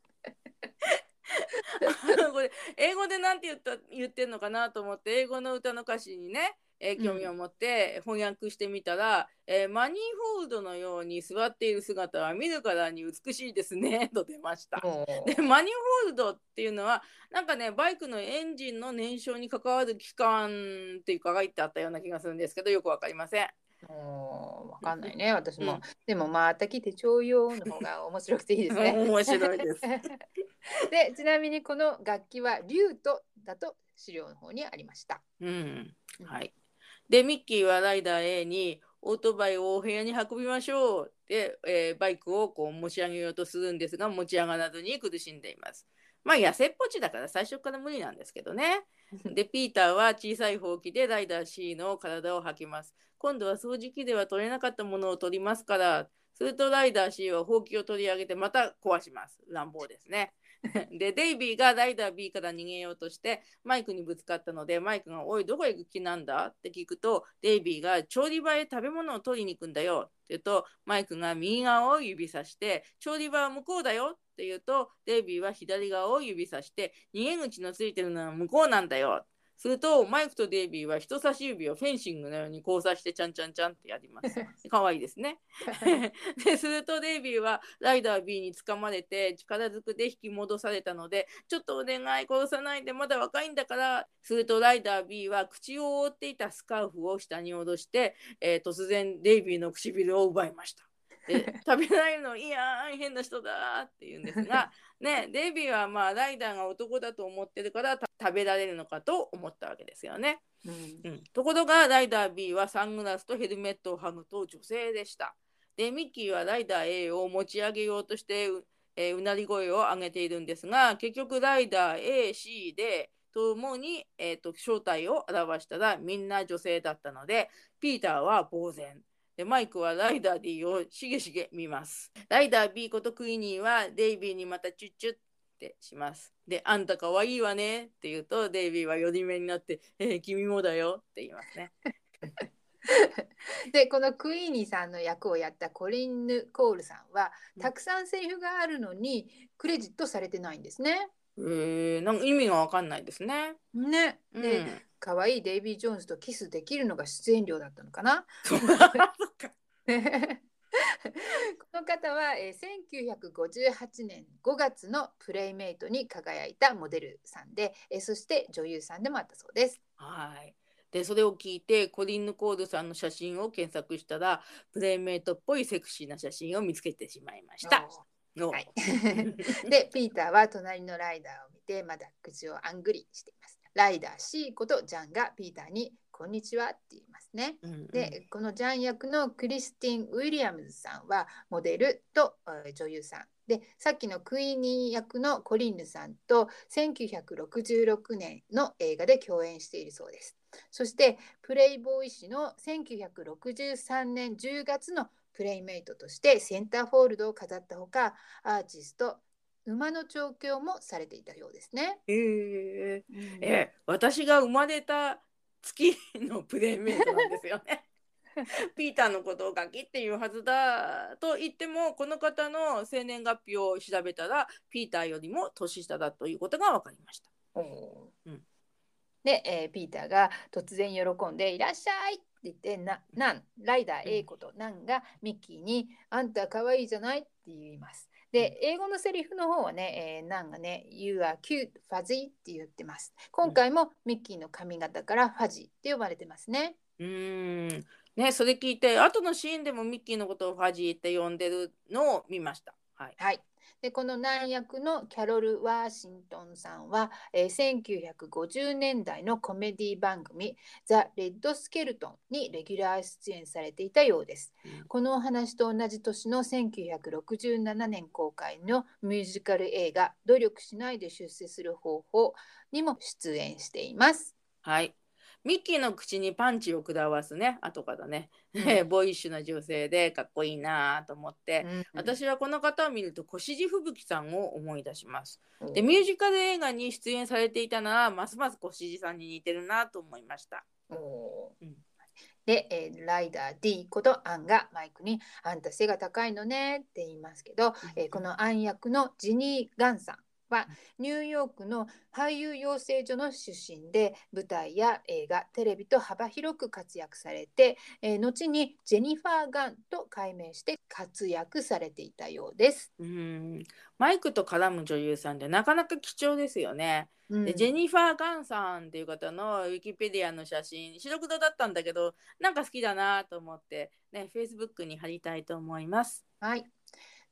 これ英語でなんて言った言ってんのかなと思って英語の歌の歌詞にね、えー興味を持って翻訳してみたら、えーマニーホールドのように座っている姿は見るからに美しいですね と出ました。でマニーホールドっていうのはなんかねバイクのエンジンの燃焼に関わる機関っていうか書いてあったような気がするんですけどよくわかりません。
わかんないね、私も。
うん
でも、また来てちょうよの方が面白くていいですね。
面白いです。
で、ちなみにこの楽器はリュートだと資料の方にありました。
うん、はい。でミッキーはライダー A にオートバイをお部屋に運びましょうで、えーバイクをこう持ち上げようとするんですが持ち上がらずに苦しんでいます。まあ痩せっぽちだから最初から無理なんですけどね。でピーターは小さいほうきでライダー C の体を履きます。今度は掃除機では取れなかったものを取りますから。するとライダー C はほうきを取り上げてまた壊します。乱暴ですね。でデイビーがライダー B から逃げようとしてマイクにぶつかったのでマイクが「おいどこへ行く気なんだ?」って聞くとデイビーが「調理場へ食べ物を取りに行くんだよ」って言うとマイクが右側を指さして「調理場は向こうだよ」って言うとデイビーは左側を指さして「逃げ口のついてるのは向こうなんだよ」するとマイクとデイビーは人差し指をフェンシングのように交差してちゃんちゃんちゃんってやります。かわいいですね。でするとデイビーはライダー B に掴まれて力ずくで引き戻されたのでちょっとお願い殺さないでまだ若いんだからするとライダー B は口を覆っていたスカーフを下に下ろして、えー突然デイビーの唇を奪いました。で 食べないのいやー変な人だって言うんですが、ね、デイビーはまあライダーが男だと思ってるからた食べられるのかと思ったわけですよね。
うん
うん、ところがライダー B はサングラスとヘルメットを剥ぐと女性でした。でミッキーはライダー A を持ち上げようとしてう,、えーうなり声を上げているんですが結局ライダー AC でともに、えー、と正体を表したらみんな女性だったのでピーターは呆然。でマイクはライダー D をしげしげ見ます。ライダー B ことクイニーはデイビーにまたチュッチュッってします。で、あんたかわいいわねって言うと、デイビーは寄り目になって、えー君もだよって言いますね。
でこのクイーニーさんの役をやったコリンヌ・コールさんは
うん
たくさんセリフがあるのにクレジットされてないんですね。
えー、なんか意味がわかんないですね。
ね。
うん、
で可愛いデイビー・ジョーンズとキスできるのが出演料だったのかな。この方は、えー1958年5月のプレイメイトに輝いたモデルさんで、えーそして女優さんでもあったそうです。
はい。で、それを聞いて、コリンヌ・コールさんの写真を検索したら、プレイメイトっぽいセクシーな写真を見つけてしまいました。の
はい、でピーターは隣のライダーを見てまだ口をあんぐりしています。ライダー C ことジャンがピーターに「こんにちは」って言いますね。
うんうん
でこのジャン役のクリスティン・ウィリアムズさんはモデルとえー女優さんでさっきのクイーニー役のコリンヌさんと1966年の映画で共演しているそうです。そしてプレイボーイ誌の1963年10月のプレイメイトとしてセンターフォールドを飾ったほかアーティスト馬の調教もされていたようですね。
えーえ私が生まれた月のプレイメイトなんですよね。ピーターのことをガキっていうはずだと言ってもこの方の生年月日を調べたらピーターよりも年下だということが分かりました。うん
で、えーピーターが突然喜んで「いらっしゃい!」って言ってななんライダー A ことなんがミッキーに「あんた可愛いじゃない?」って言います。で英語のセリフの方はね、えーなんがね「You are cute fuzzy」って言ってます。今回もミッキーの髪型からファジーって呼ばれてますね。
うーんねそれ聞いて後のシーンでもミッキーのことをファジーって呼んでるのを見ました。はい。
はい。でこの男役のキャロル・ワーシントンさんは、えー1950年代のコメディ番組「ザ・レッド・スケルトン」にレギュラー出演されていたようです。
うん
このお話と同じ年の1967年公開のミュージカル映画「努力しないで出世する方法」にも出演しています。
はい。ミッキーの口にパンチを下わすね、後からね、
うん。
ボーイッシュな女性でかっこいいなと思って、
うん
私はこの方を見ると越路吹雪さんを思い出します。
うん
で、ミュージカル映画に出演されていたなら、ますます越路さんに似てるなと思いました。
で、えーライダー D ことアンがマイクに「あんた背が高いのね」って言いますけど、えーこのアン役のジニー・ガンさんはニューヨークの俳優養成所の出身で舞台や映画テレビと幅広く活躍されて、えー後にジェニファー・ガンと改名して活躍されていたようです。
うんマイクと絡む女優さんでなかなか貴重ですよね。
うん
でジェニファー・ガンさんっていう方のウィキペディアの写真白黒だったんだけどなんか好きだなと思ってね Facebook に貼りたいと思います。
はい。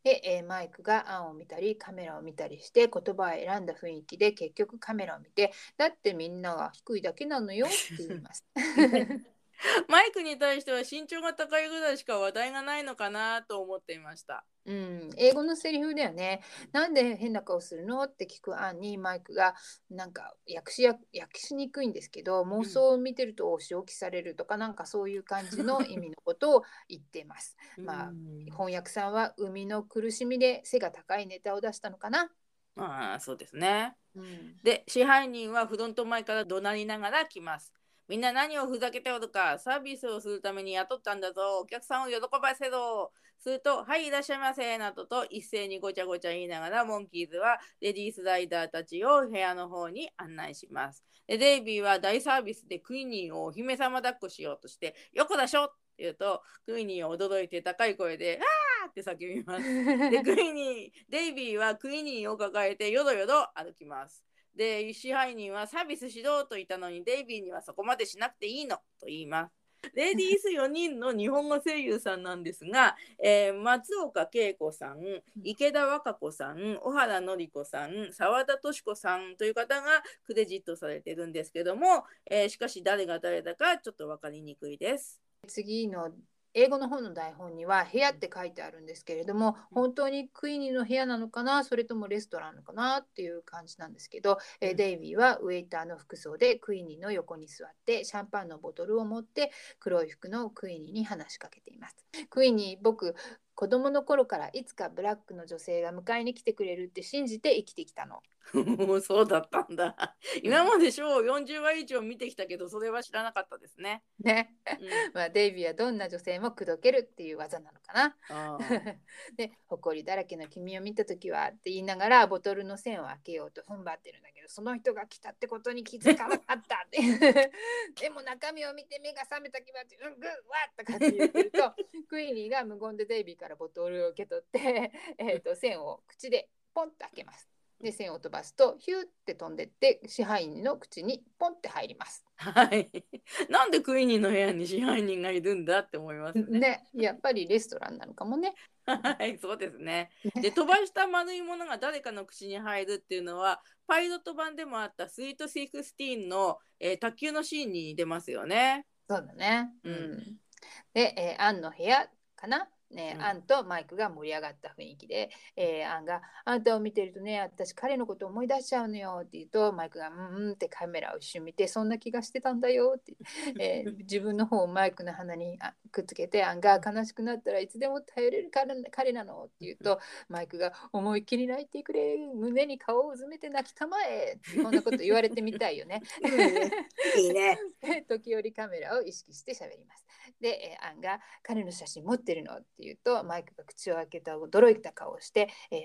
で、えーマイクが案を見たりカメラを見たりして言葉を選んだ雰囲気で結局カメラを見てだってみんなが低いだけなのよって言います。
マイクに対しては身長が高いぐらいしか話題がないのかなと思っていました。
うん、英語のセリフだよね。なんで変な顔するのって聞く案にマイクがなんか訳しや訳しにくいんですけど妄想を見てるとお仕置きされるとかなんかそういう感じの意味のことを言ってます。まあ
うん
翻訳さんは生みの苦しみで背が高いネタを出したのかな？
ああそうですね。
うん
で支配人はフロント前から怒鳴りながら来ます。みんな何をふざけておるかサービスをするために雇ったんだぞお客さんを喜ばせろすると「はいいらっしゃいませ」などと一斉にごちゃごちゃ言いながらモンキーズはレディースライダーたちを部屋の方に案内します。でデイビーは大サービスでクイニーをお姫様抱っこしようとして「よこだしょ!」って言うとクイニーは驚いて高い声で「あー!」って叫びます。でクイニーデイビーはクイニーを抱えてよどよど歩きます。で支配人はサービスしろと言ったのにデイビーにはそこまでしなくていいのと言います。レディース4人の日本語声優さんなんですが、えー松岡恵子さん、池田和歌子さん、小原紀子さん、澤田敏子さんという方がクレジットされてるんですけども、えーしかし誰が誰だかちょっと分かりにくいです。
次の英語の方の台本には部屋って書いてあるんですけれども本当にクイニーの部屋なのかなそれともレストランなのかなっていう感じなんですけど、えー
うん
デイビーはウェイターの服装でクイニーの横に座ってシャンパンのボトルを持って黒い服のクイニーに話しかけています。クイニー僕子供の頃からいつかブラックの女性が迎えに来てくれるって信じて生きてきたの。
そうだったんだ。今までショーを40話以上見てきたけど、それは知らなかったですね。
ね。
うん
まあ、デイビーはどんな女性も口説けるっていう技なのかな。で「埃だらけの君を見た時は」って言いながらボトルの線を開けようと踏ん張ってるんだけどその人が来たってことに気づかなかったってでも中身を見て目が覚めた気持ちうんぐっわっとかって言ってるとクイニーが無言でデイビーからボトルを受け取って、えー、と線を口でポンと開けます。で線を飛ばすとヒューって飛んでって支配人の口にポンって入ります。
はい。なんでクイニーの部屋に支配人がいるんだって思いますね。
ねやっぱりレストランなのかもね。
はい、そうですね。で、飛ばした丸いものが誰かの口に入るっていうのは、パイロット版でもあったスイート16の、えー卓球のシーンに出ますよね。
そうだね。
う
うんん。で、えーアンの部屋かな。ね、
うん
アンとマイクが盛り上がった雰囲気で、えーアンが「あんたを見てるとね私彼のこと思い出しちゃうのよ」って言うとマイクが「うんうん」ってカメラを一瞬見て「そんな気がしてたんだよ」って、えー自分の方をマイクの鼻にあくっつけてアンが「悲しくなったらいつでも頼れる彼彼なの」って言うとマイクが「思いっきり泣いてくれ胸に顔をうずめて泣きたまえ」ってこんなこと言われてみたいよね。
いいね。
で 時折カメラを意識して喋ります。で、えーアンが彼の写真持ってるのって言うとマイクが口を開けた驚いた顔をして、えー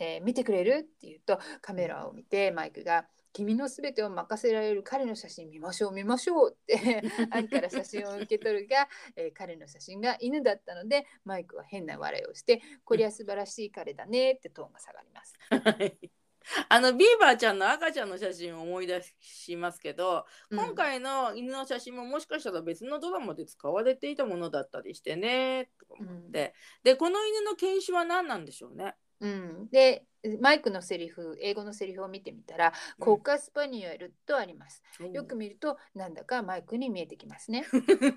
えー見てくれるって言うとカメラを見てマイクが君のすべてを任せられる彼の写真見ましょう見ましょうって アンから写真を受け取るが、えー彼の写真が犬だったのでマイクは変な笑いをしてこりゃ素晴らしい彼だねってトーンが下がります。
はいあのビーバーちゃんの赤ちゃんの写真を思い出しますけど、
うん。
今回の犬の写真ももしかしたら別のドラマで使われていたものだったりしてねとか思って、でこの犬の犬種は何なんでしょうね？
うん、でマイクのセリフ英語のセリフを見てみたら「コッカスパニュエル」とあります。よく見るとなんだかマイクに見えてきますね。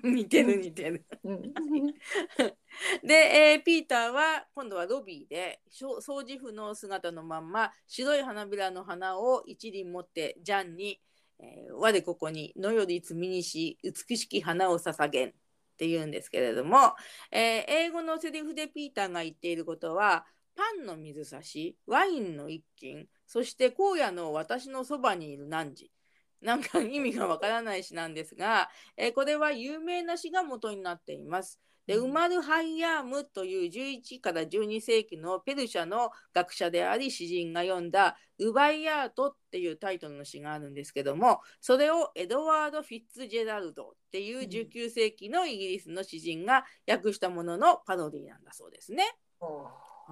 似てる似てる。
うん、
で、えーピーターは今度はロビーで掃除婦の姿のまんま白い花びらの花を一輪持ってジャンに「えー我ここに野より摘みにし美しき花を捧げん」って言うんですけれども、えー英語のセリフでピーターが言っていることはパンの水差しワインの一斤そして荒野の私のそばにいる汝なんか意味がわからない詩なんですが、えーこれは有名な詩が元になっています。で
うん
ウマル・ハイヤームという11から12世紀のペルシャの学者であり詩人が読んだ「ウバイヤート」っていうタイトルの詩があるんですけどもそれをエドワード・フィッツジェラルドっていう19世紀のイギリスの詩人が訳したもののパロディなんだそうですね。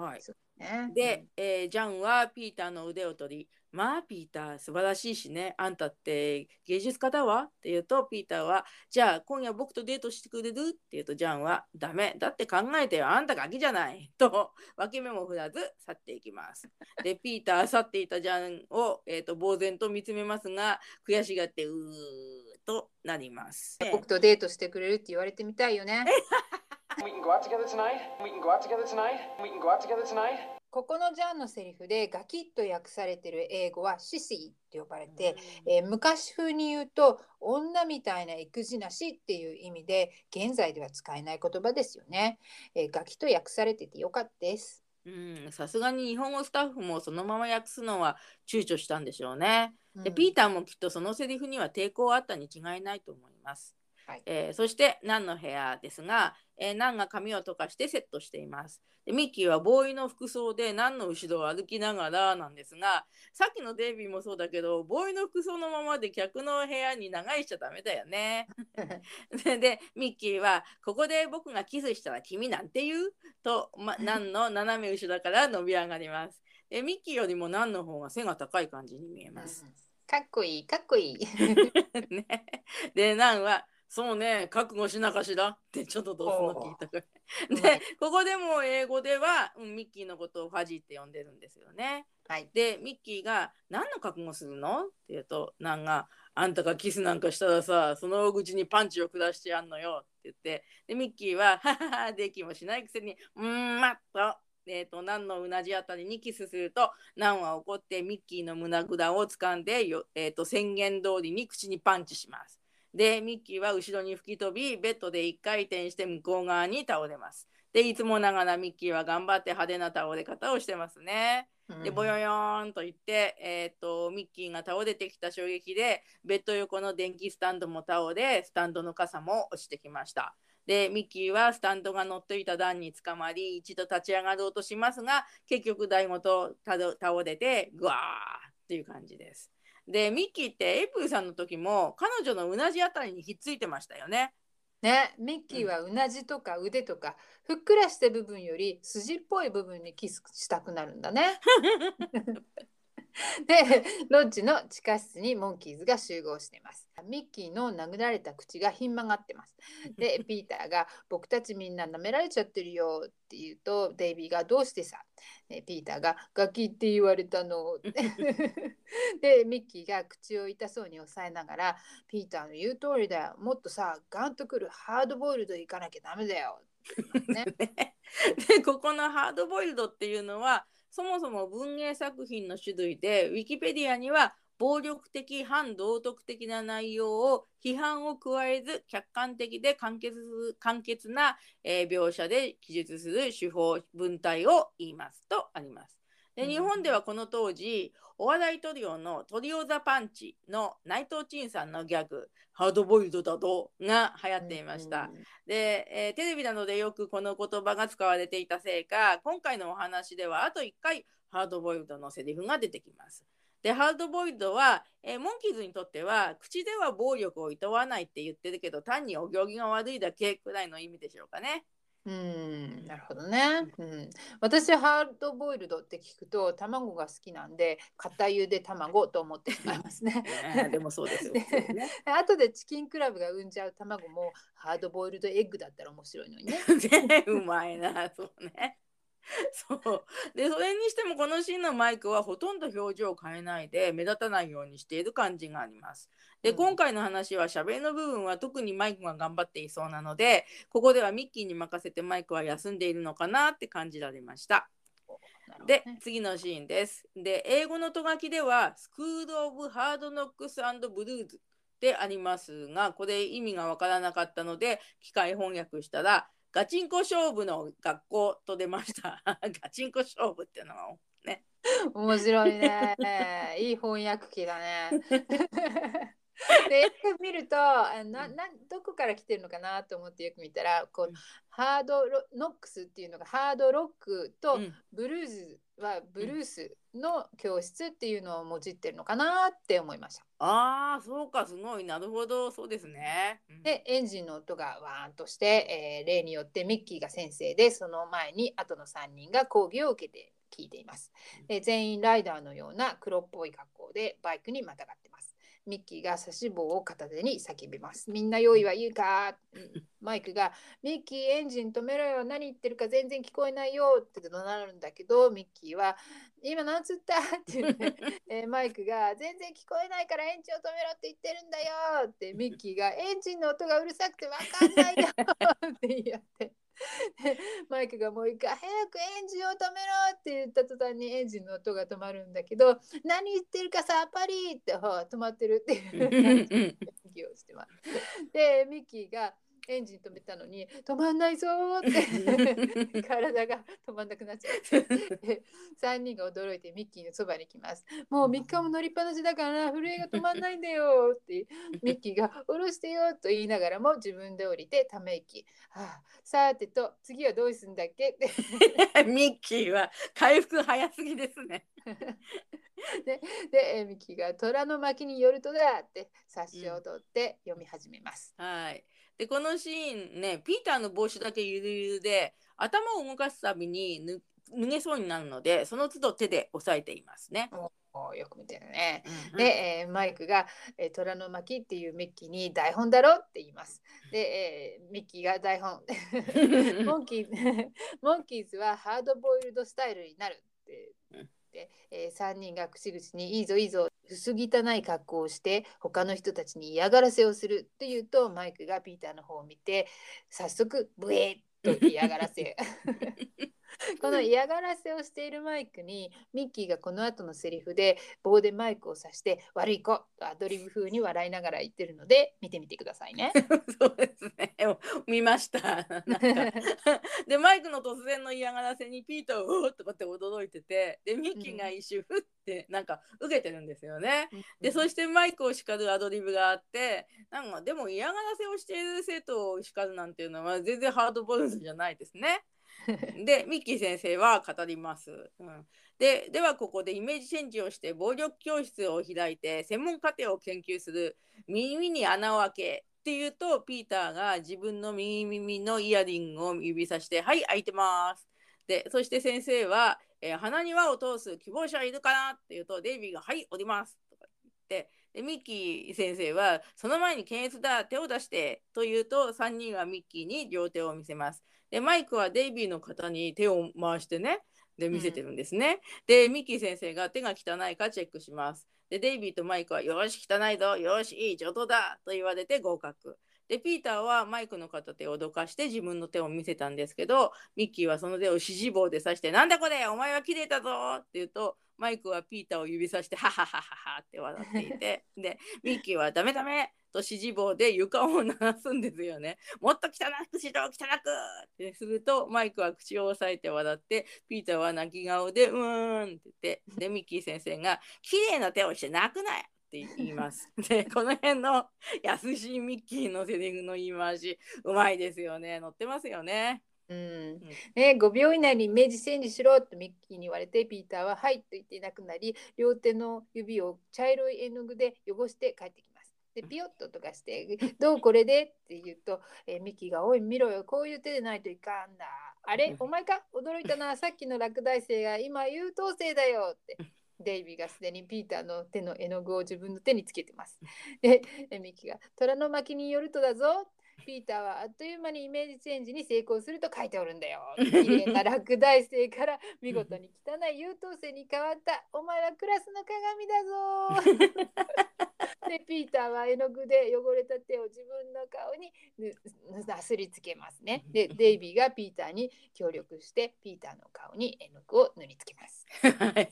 はい、
ね
で、えージャンはピーターの腕を取り「まあピーター素晴らしいしねあんたって芸術家だわ」って言うとピーターは「じゃあ今夜僕とデートしてくれる?」って言うとジャンは「ダメだって考えてよあんたガキじゃない」と脇目も振らず去っていきます。でピーター去っていたジャンを、えー、と呆然と見つめますが悔しがってうーとなります。
僕とデートしてくれるって言われてみたいよね。
We can go out together tonight. We can go out together tonight. We can go out together tonight.
ここのジャンのセリフでガキッと訳されてる英語はシシーと呼ばれて、えー昔風に言うと女みたいな育児なしっていう意味で現在では使えない言葉ですよね。えーガキと訳されててよかったです。
うんさすがに日本語スタッフもそのまま訳すのは躊躇したんでしょうね。で
うん
ピーターもきっとそのセリフには抵抗あったに違いないと思います。
はい
えーそしてナンの部屋ですが、えーナンが髪を溶かしてセットしています。でミッキーはボーイの服装でナンの後ろを歩きながらなんですがさっきのデイビーもそうだけどボーイの服装のままで客の部屋に長居しちゃダメだよね。ででミッキーは「ここで僕がキスしたら君なんて言う?」と、ま、ナンの斜め後ろから伸び上がります。でミッキーよりもナンの方が背が高い感じに見えます。
かっこいいかっこいい。
ね、でナンは「そうね覚悟しなかしら」ってちょっとドスの？聞いた声でここでも英語では、うんミッキーのことをファジーって呼んでるんですよね。
はい。
でミッキーが「何の覚悟するの?」って言うとナンが「あんたがキスなんかしたらさその大口にパンチを下してやんのよ」って言ってでミッキーは「はははできもしないくせにうーんまっと」えー、とナンのうなじあたりにキスするとナンは怒ってミッキーの胸ぐらを掴んでよ、えー、と宣言通りに口にパンチします。でミッキーは後ろに吹き飛びベッドで1回転して向こう側に倒れます。でいつもながらミッキーは頑張って派手な倒れ方をしてますね。でボヨヨーンと言って、えー、とミッキーが倒れてきた衝撃でベッド横の電気スタンドも倒れスタンドの傘も落ちてきました。でミッキーはスタンドが乗っていた段につかまり一度立ち上がろうとしますが結局台ごと倒れてグワーっていう感じです。でミッキーってエイプルさんの時も彼女のうなじあたりにひっついてましたよね。
ね、ミッキーはうなじとか腕とか、ふっくらした部分より筋っぽい部分にキスしたくなるんだね。で、ロッジの地下室にモンキーズが集合しています。ミッキーの殴られた口がひん曲がってます。で、ピーターが僕たちみんな舐められちゃってるよって言うと、デイビーがどうしてさ、でピーターがガキって言われたの。で、ミッキーが口を痛そうに押さえながら、ピーターの言う通りだよ。もっとさ、ガンとくるハードボイルドいかなきゃダメだよ。ね、
でここのハードボイルドっていうのはそもそも文芸作品の種類でウィキペディアには暴力的反道徳的な内容を批判を加えず客観的で簡潔簡潔な、えー描写で記述する手法文体を言いますとあります。で日本ではこの当時お笑いトリオのトリオ・ザ・パンチの内藤陳さんのギャグ「ハードボイルドだと」が流行っていました。で、えーテレビなどでよくこの言葉が使われていたせいか今回のお話ではあと1回ハードボイルドのセリフが出てきます。でハードボイルドは、えーモンキーズにとっては口では暴力をいとわないって言ってるけど単にお行儀が悪いだけくらいの意味でしょうかね。
うん、なるほどね。うん、私ハードボイルドって聞くと卵が好きなんで固ゆで卵と思ってしまいますね。
ねでもそうですよ。
ね
普通ね
後でチキンクラブが産んじゃう卵もハードボイルドエッグだったら面白いのにね。
ねうまいなそうね。そうでそれにしてもこのシーンのマイクはほとんど表情を変えないで目立たないようにしている感じがあります。で
うん
今回の話は喋りの部分は特にマイクが頑張っていそうなのでここではミッキーに任せてマイクは休んでいるのかなって感じられました。で
ね
次のシーンです。で英語のと書きでは「スクール・オブ・ハード・ノックス・ブルーズ」でありますがこれ意味がわからなかったので機械翻訳したら「ガチンコ勝負の学校」と出ました。ガチンコ勝負っていうのはね。
面白いね。いい翻訳機だね。でよく見るとあななどこから来てるのかなと思ってよく見たらこう、
うん
ハードロノックスっていうのがハードロックと
うん
ブルーズはブルースの教室っていうのを用いてるのかなって思いました。
ああそうかすごいなるほどそうですね。うん
でエンジンの音がワーンとして、えー例によってミッキーが先生でその前に後の3人が講義を受けて聞いています。で全員ライダーのような黒っぽい格好でバイクにまたがっ。ミッキーが差し棒を片手に叫びます。みんな用意はいいか？うん。マイクがミッキーエンジン止めろよ。何言ってるか全然聞こえないよ。って怒鳴るんだけどミッキーは今なんつった？って言って、えーマイクが全然聞こえないからエンジンを止めろって言ってるんだよ。ってミッキーがエンジンの音がうるさくてわかんないよ。って言って。で マイクがもう一回早くエンジンを止めろって言った途端にエンジンの音が止まるんだけど何言ってるかさっぱりって止まってるっていう感じ 演技をしてます。でミッキーがエンジン止めたのに止まんないぞーって 体が止まんなくなっちゃって で3人が驚いてミッキーのそばに来ます。もう3日も乗りっぱなしだから震えが止まんないんだよって ミッキーが下ろしてよと言いながらも自分で降りてため息。はあ、さてと次はどうするんだっけ？
ミッキーは回復早すぎですね。
でえーミッキーが虎の巻によるとだって冊子を取って読み始めます。
はい。でこのシーンねピーターの帽子だけゆるゆるで頭を動かすたびにぬ脱げそうになるのでその都度手で押さえていますね。
よく見てるね。
うん
で、えーマイクが、えー虎の巻っていうミッキーに台本だろって言います。で、えーミッキーが台本。モンキーモンキーズはハードボイルドスタイルになるってって、え3人が口々にいいぞいいぞ薄汚い格好をして他の人たちに嫌がらせをするって言うとマイクがピーターの方を見て早速ブエッと嫌がらせ。この嫌がらせをしているマイクにミッキーがこの後のセリフで棒でマイクを指して悪い子とアドリブ風に笑いながら言ってるので見てみてくださいね。
そうですね。見ました。でマイクの突然の嫌がらせにピーターはうとかって驚いててでミッキーが一瞬ふってなんか受けてるんですよね。でそしてマイクを叱るアドリブがあってなんかでも嫌がらせをしている生徒を叱るなんていうのは全然ハードボイルドじゃないですね。でミッキー先生は語ります。うん、でではここでイメージチェンジをして暴力教室を開いて専門課程を研究する耳に穴を開けっていうとピーターが自分の右耳のイヤリングを指さして「はい開いてます」でそして先生は、えー鼻に輪を通す希望者いるかな?」って言うとデイビーが「はいおります」とか言ってでミッキー先生は「その前に検閲だ手を出して」と言うと3人はミッキーに両手を見せます。でマイクはデイビーの肩に手を回してねで見せてるんですね。でミッキー先生が手が汚いかチェックします。でデイビーとマイクは「よし汚いぞよしいい上等だ」と言われて合格。でピーターはマイクの片手をどかして自分の手を見せたんですけどミッキーはその手を指示棒で刺して「なんだこれお前は綺麗だぞ!」って言うとマイクはピーターを指さして「ははははは」って笑っていてでミッキーは「ダメダメ!」と指示棒で床を鳴らすんですよね。もっと汚くしろ汚くってするとマイクは口を押さえて笑ってピーターは泣き顔で「うーん」って言ってでミッキー先生が「綺麗な手をして泣くなよ!」って言います。でこの辺の優しいミッキーのセリフの言い回しうまいですよね乗ってますよね。
うんね、5秒以内にイメージチェンジしろとミッキーに言われてピーターは「はい」と言っていなくなり両手の指を茶色い絵の具で汚して帰ってきます。でピヨッととかして「どうこれで?」って言うと、えーミッキーが「おい見ろよこういう手でないといかんだ」「あれ？お前か？驚いたな さっきの落第生が今優等生だよ」って。デイビーがすでにピーターの手の絵の具を自分の手につけてます。で、えミッキーが虎の巻によるとだぞ。ピーターはあっという間にイメージチェンジに成功すると書いておるんだよ。綺麗な落第生から見事に汚い優等生に変わった。お前はクラスの鏡だぞ。で、ピーターは絵の具で汚れた手を自分の顔になすりつけますね。で、デイビーがピーターに協力して、ピーターの顔に絵の具を塗りつけます。
はい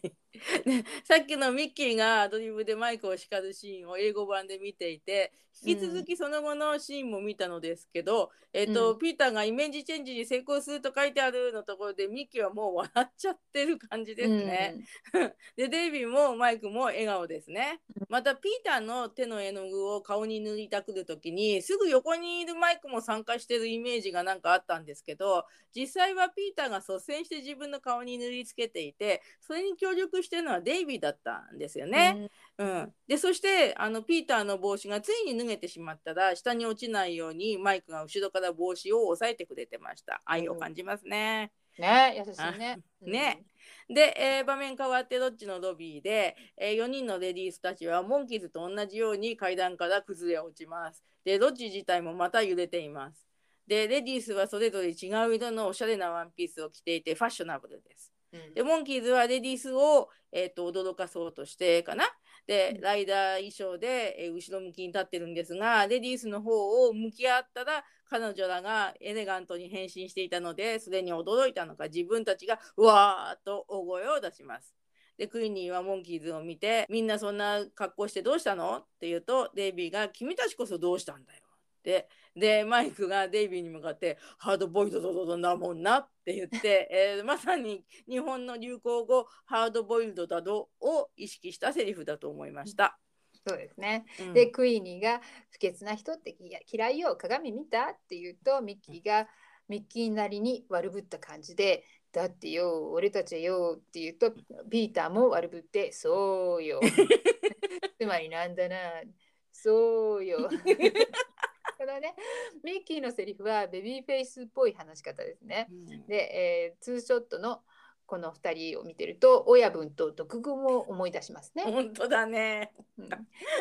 でさっきのミッキーがアドリブでマイクを叱るシーンを英語版で見ていて引き続きその後のシーンも見たのですけど、えっと
うん
ピーターがイメージチェンジに成功すると書いてあるのところでミッキーはもう笑っちゃってる感じですね。でデイビーもマイクも笑顔ですね。またピーターの手の絵の具を顔に塗りたくる時にすぐ横にいるマイクも参加してるイメージがなんかあったんですけど実際はピーターが率先して自分の顔に塗りつけていてそれに協力してるのはデイビーだったんですよ
うん
ね。うんでそしてあのピーターの帽子がついに脱げてしまったら下に落ちないようにマイクが後ろから帽子を押さえてくれてました。愛を感じますね。
ね、優しいね。
ねで、えー場面変わってロッチのロビーで、え4人のレディースたちはモンキーズと同じように階段から崩れ落ちます。で、ロッチ自体もまた揺れています。で、レディースはそれぞれ違う色のおしゃれなワンピースを着ていてファッショナブルです。
うん
で、モンキーズはレディースを、えー、と驚かそうとしてかな。で
う、ん
ライダー衣装で、えー後ろ向きに立ってるんですが、レディースの方を向き合ったら、彼女らがエレガントに変身していたので、それに驚いたのか、自分たちがうわーっと大声を出します。で、クイニーはモンキーズを見て、みんなそんな格好してどうしたの？って言うと、デイビーが、君たちこそどうしたんだよ。ってでマイクがデイビーに向かって「ハードボイルドドだもんな」って言って、えーまさに日本の流行語「ハードボイルドだど」を意識したセリフだと思いました。
そうですね。
うん
で、クイーニーが不潔な人って嫌いよ、鏡見たって言うと、ミッキーがミッキーなりに悪ぶった感じで、だってよ、俺たちはよって言うと、ピーターも悪ぶって、そうよ。つまりなんだな、そうよ。このね、ミッキーのセリフはベビーフェイスっぽい話し方ですね。で、えーツーショットのこの2人を見てると親分と毒軍を思い出しますね。
本当だね。
うん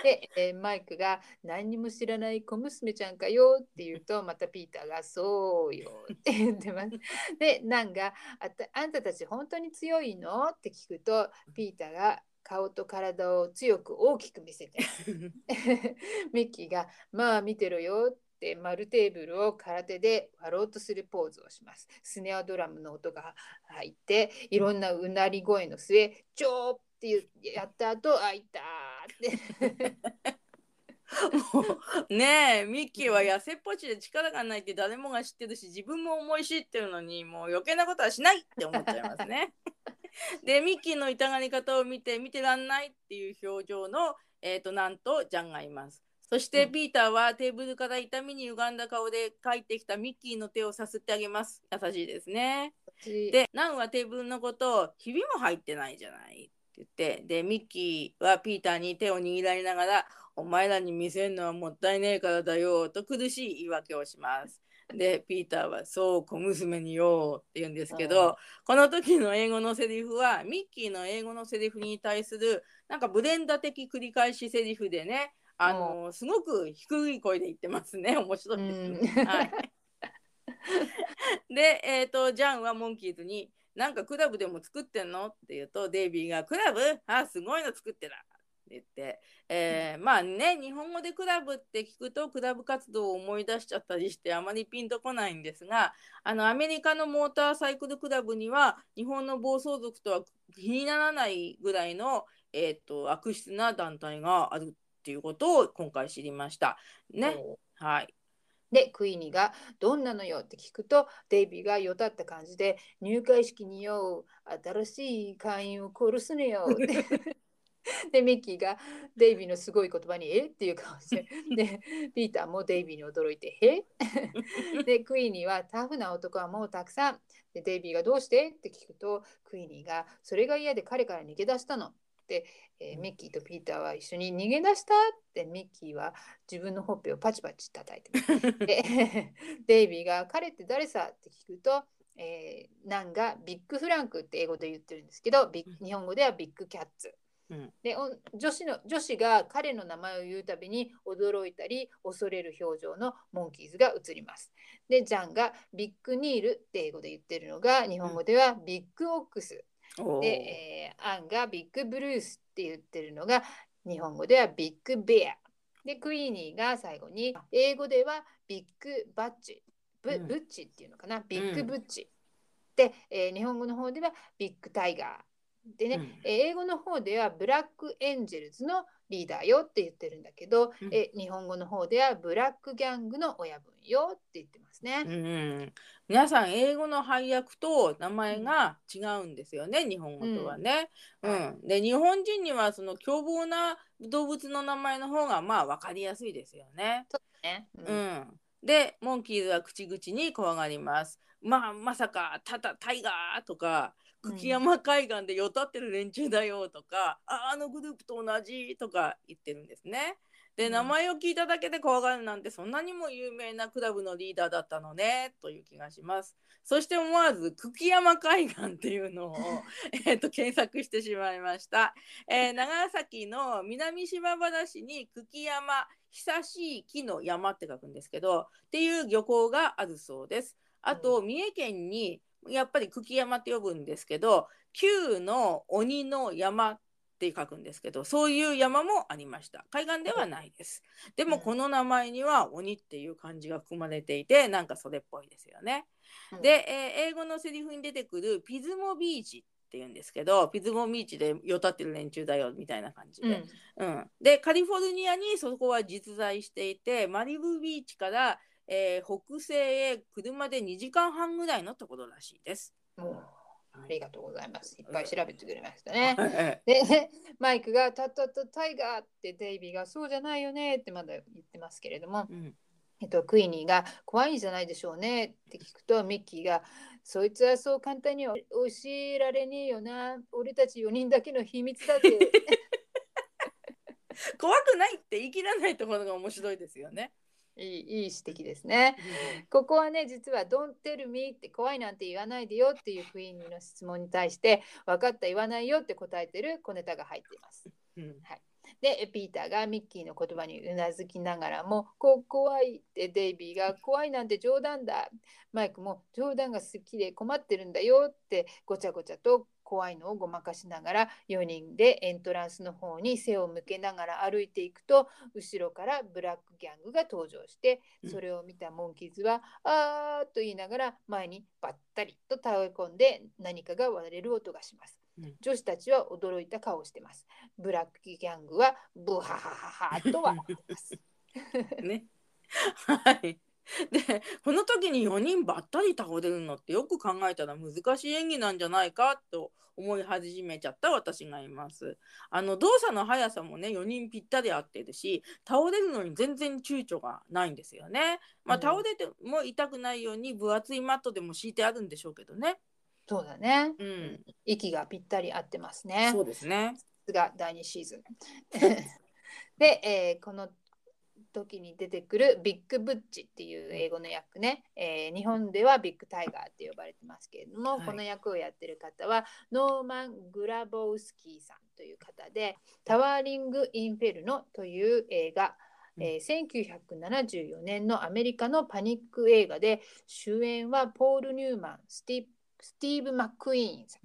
で、えーマイクが何にも知らない小娘ちゃんかよって言うと またピーターがそうよって言ってます。で、ナンがあたあんたたち本当に強いの？って聞くとピーターが顔と体を強く大きく見せて。ミッキーがまあ見てろよって丸テーブルを空手で割ろうとするポーズをします。スネアドラムの音が入っていろんなうなり声の末「ちょー」ってやった後あいたーって
もうねえミッキーは痩せっぽちで力がないって誰もが知ってるし自分も思い知ってるのにもう余計なことはしないって思っちゃいますね。でミッキーの痛がり方を見て見てらんないっていう表情の、えー、となんとジャンがいます。そして
うん
ピーターはテーブルから痛みに歪んだ顔で帰ってきたミッキーの手をさすってあげます。優しいですね。で、ナンはテーブルのことを、ひびも入ってないじゃないって言って、で、ミッキーはピーターに手を握られながら、お前らに見せるのはもったいねえからだよ、と苦しい言い訳をします。で、ピーターは、そう、小娘によ、って言うんですけ
うん
ど、この時の英語のセリフは、ミッキーの英語のセリフに対する、なんかブレンダ的繰り返しセリフでね、あの、すごく低い声で言ってますね。面白いですね。
うん
はい。で、えー、とジャンはモンキーズに「なんかクラブでも作ってんの?」って言うとデイビーが「クラブあすごいの作ってた」って言って、えーまあね日本語でクラブって聞くとクラブ活動を思い出しちゃったりしてあまりピンとこないんですがあのアメリカのモーターサイクルクラブには日本の暴走族とは気にならないぐらいの、えー、と悪質な団体があるっていうことを今回知りました。ね。はい。
で、クイーニーが「どんなのよ?」って聞くとデイビーがよたった感じで「入会式によ新しい会員を殺すねよ」って。でミッキーがデイビーのすごい言葉に「え？っ?」ていう顔してでピーターもデイビーに驚いて「えでクイーニーはタフな男はもうたくさんでデイビーが「どうして?」って聞くとクイーニーが「それが嫌で彼から逃げ出したの」えーミッキーとピーターは一緒に逃げ出したってミッキーは自分のほっぺをパチパチ叩いて で デイビーが「彼って誰さ?」って聞くと、えーナンがビッグフランクって英語で言ってるんですけどビッ日本語ではビッグキャッツ。
うん。
でお女子の女子が彼の名前を言うたびに驚いたり恐れる表情のモンキーズが映ります。でジャンがビッグニールって英語で言ってるのが日本語ではビッグオックスで、えーアンがビッグブルースって言ってるのが日本語ではビッグベア。で、クイーニーが最後に英語ではビッグバッチ、ブ,、ッチっていうのかな、ビッグブッチ。で、えー日本語の方ではビッグタイガー。でね、
うん。
えー英語の方ではブラックエンジェルズのリーダーよって言ってるんだけど、
うん。
えー日本語の方ではブラックギャングの親分よって言ってますね。
うんうん、皆さん英語の配役と名前が違うんですよね、日本語とはね。
う
うん。んで日本人にはその凶暴な動物の名前の方がまあ分かりやすいですよね。
ね。
う、ん、でモンキーズは口々に怖がります。まあまさかタタタイガーとか
うん
久木山海岸でよたってる連中だよとか、ああのグループと同じとか言ってるんですね。で
うん
名前を聞いただけで怖がるなんてそんなにも有名なクラブのリーダーだったのねという気がします。そして思わず久木山海岸っていうのを えーと検索してしまいました。えー長崎の南島原市に久木山久しい木の山って書くんですけどっていう漁港があるそうです。あと、三重県にやっぱり久木山って呼ぶんですけど旧の鬼の山って書くんですけどそういう山もありました。海岸ではないです。でも
うん。
この名前には鬼っていう漢字が含まれていてなんかそれっぽいですよね。
うん。
で、えー英語のセリフに出てくるピズモビーチって言うんですけどピズモビーチでよたってる連中だよみたいな感じで、
うん。
うん、でカリフォルニアにそこは実在していてマリブビーチから、えー北西へ車で2時間半ぐらいのところらしいです。
ありがとうございます。いっぱい調べてくれましたね。
ね、
で、マイクがタッタッタタイガーってデイビーがそうじゃないよねってまだ言ってますけれども、
うん
えっと、クイーニーが怖いんじゃないでしょうねって聞くとミッキーがそいつはそう簡単には教えられねえよな俺たち4人だけの秘密だって
怖くないって言い切らないところが面白いですよね。
いいいい指摘ですね。ここはね実は「Don't tell me」って怖いなんて言わないでよっていうクイーンの質問に対して分かった言わないよって答えてる小ネタが入っています。
うん
でピーターがミッキーの言葉にうなずきながらも「こ怖い」ってデイビーが「怖いなんて冗談だ」マイクも「冗談が好きで困ってるんだよ」ってごちゃごちゃと怖いのをごまかしながら4人でエントランスの方に背を向けながら歩いていくと後ろからブラックギャングが登場して
うん
それを見たモンキーズは「あー」と言いながら前にばったりと倒れ込んで何かが割れる音がします。
うん
女子たちは驚いた顔をしてます。ブラックギャングはブハハハハと笑ってます。
ね。はい。でこの時に4人ばったり倒れるのってよく考えたら難しい演技なんじゃないかと思い始めちゃった私がいます。あの動作の速さもね4人ぴったり合ってるし倒れるのに全然躊躇がないんですよね。まあ、
うん
倒れても痛くないように分厚いマットでも敷いてあるんでしょうけどね。
そうだね。
うん、
息がぴったり合ってますね。
そうですね。
が第2シーズン。で、えーこの時に出てくるビッグブッチっていう英語の役ね、えー日本ではビッグタイガーって呼ばれてますけれども、
はい。
この役をやってる方はノーマン・グラボウスキーさんという方で「タワーリング・インフェルノ」という映画、えー1974年のアメリカのパニック映画で主演はポール・ニューマンスティスティーブ・マックイーンさん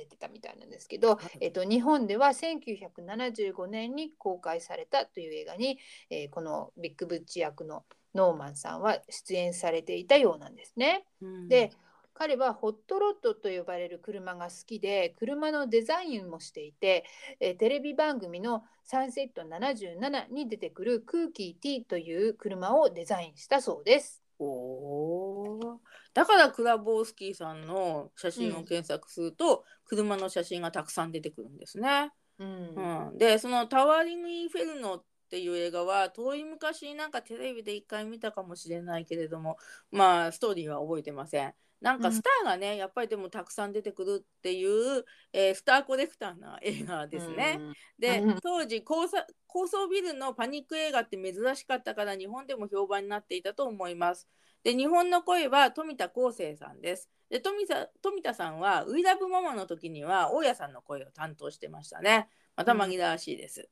出てたみたいなんですけど、
はい
えっと、日本では1975年に公開されたという映画に、えーこのビッグブッチ役のノーマンさんは出演されていたようなんですね。
うん
で彼はホットロッドと呼ばれる車が好きで車のデザインもしていて、えーテレビ番組の「サンセット77」に出てくるクーキー T という車をデザインしたそうです。
おーだからクラボースキーさんの写真を検索すると、車の写真がたくさん出てくるんですね。
うん
うん、でその「タワーリング・インフェルノ」っていう映画は遠い昔になんかテレビで一回見たかもしれないけれどもまあストーリーは覚えてません。なんかスターがね、やっぱりでもたくさん出てくるっていう、えースターコレクターな映画ですね。で
うん
当時高さ高層ビルのパニック映画って珍しかったから日本でも評判になっていたと思います。で日本の声は富田康生さんです。で富田富田さんは「ウィラブママ」の時には大家さんの声を担当してましたね。また紛らわしいです、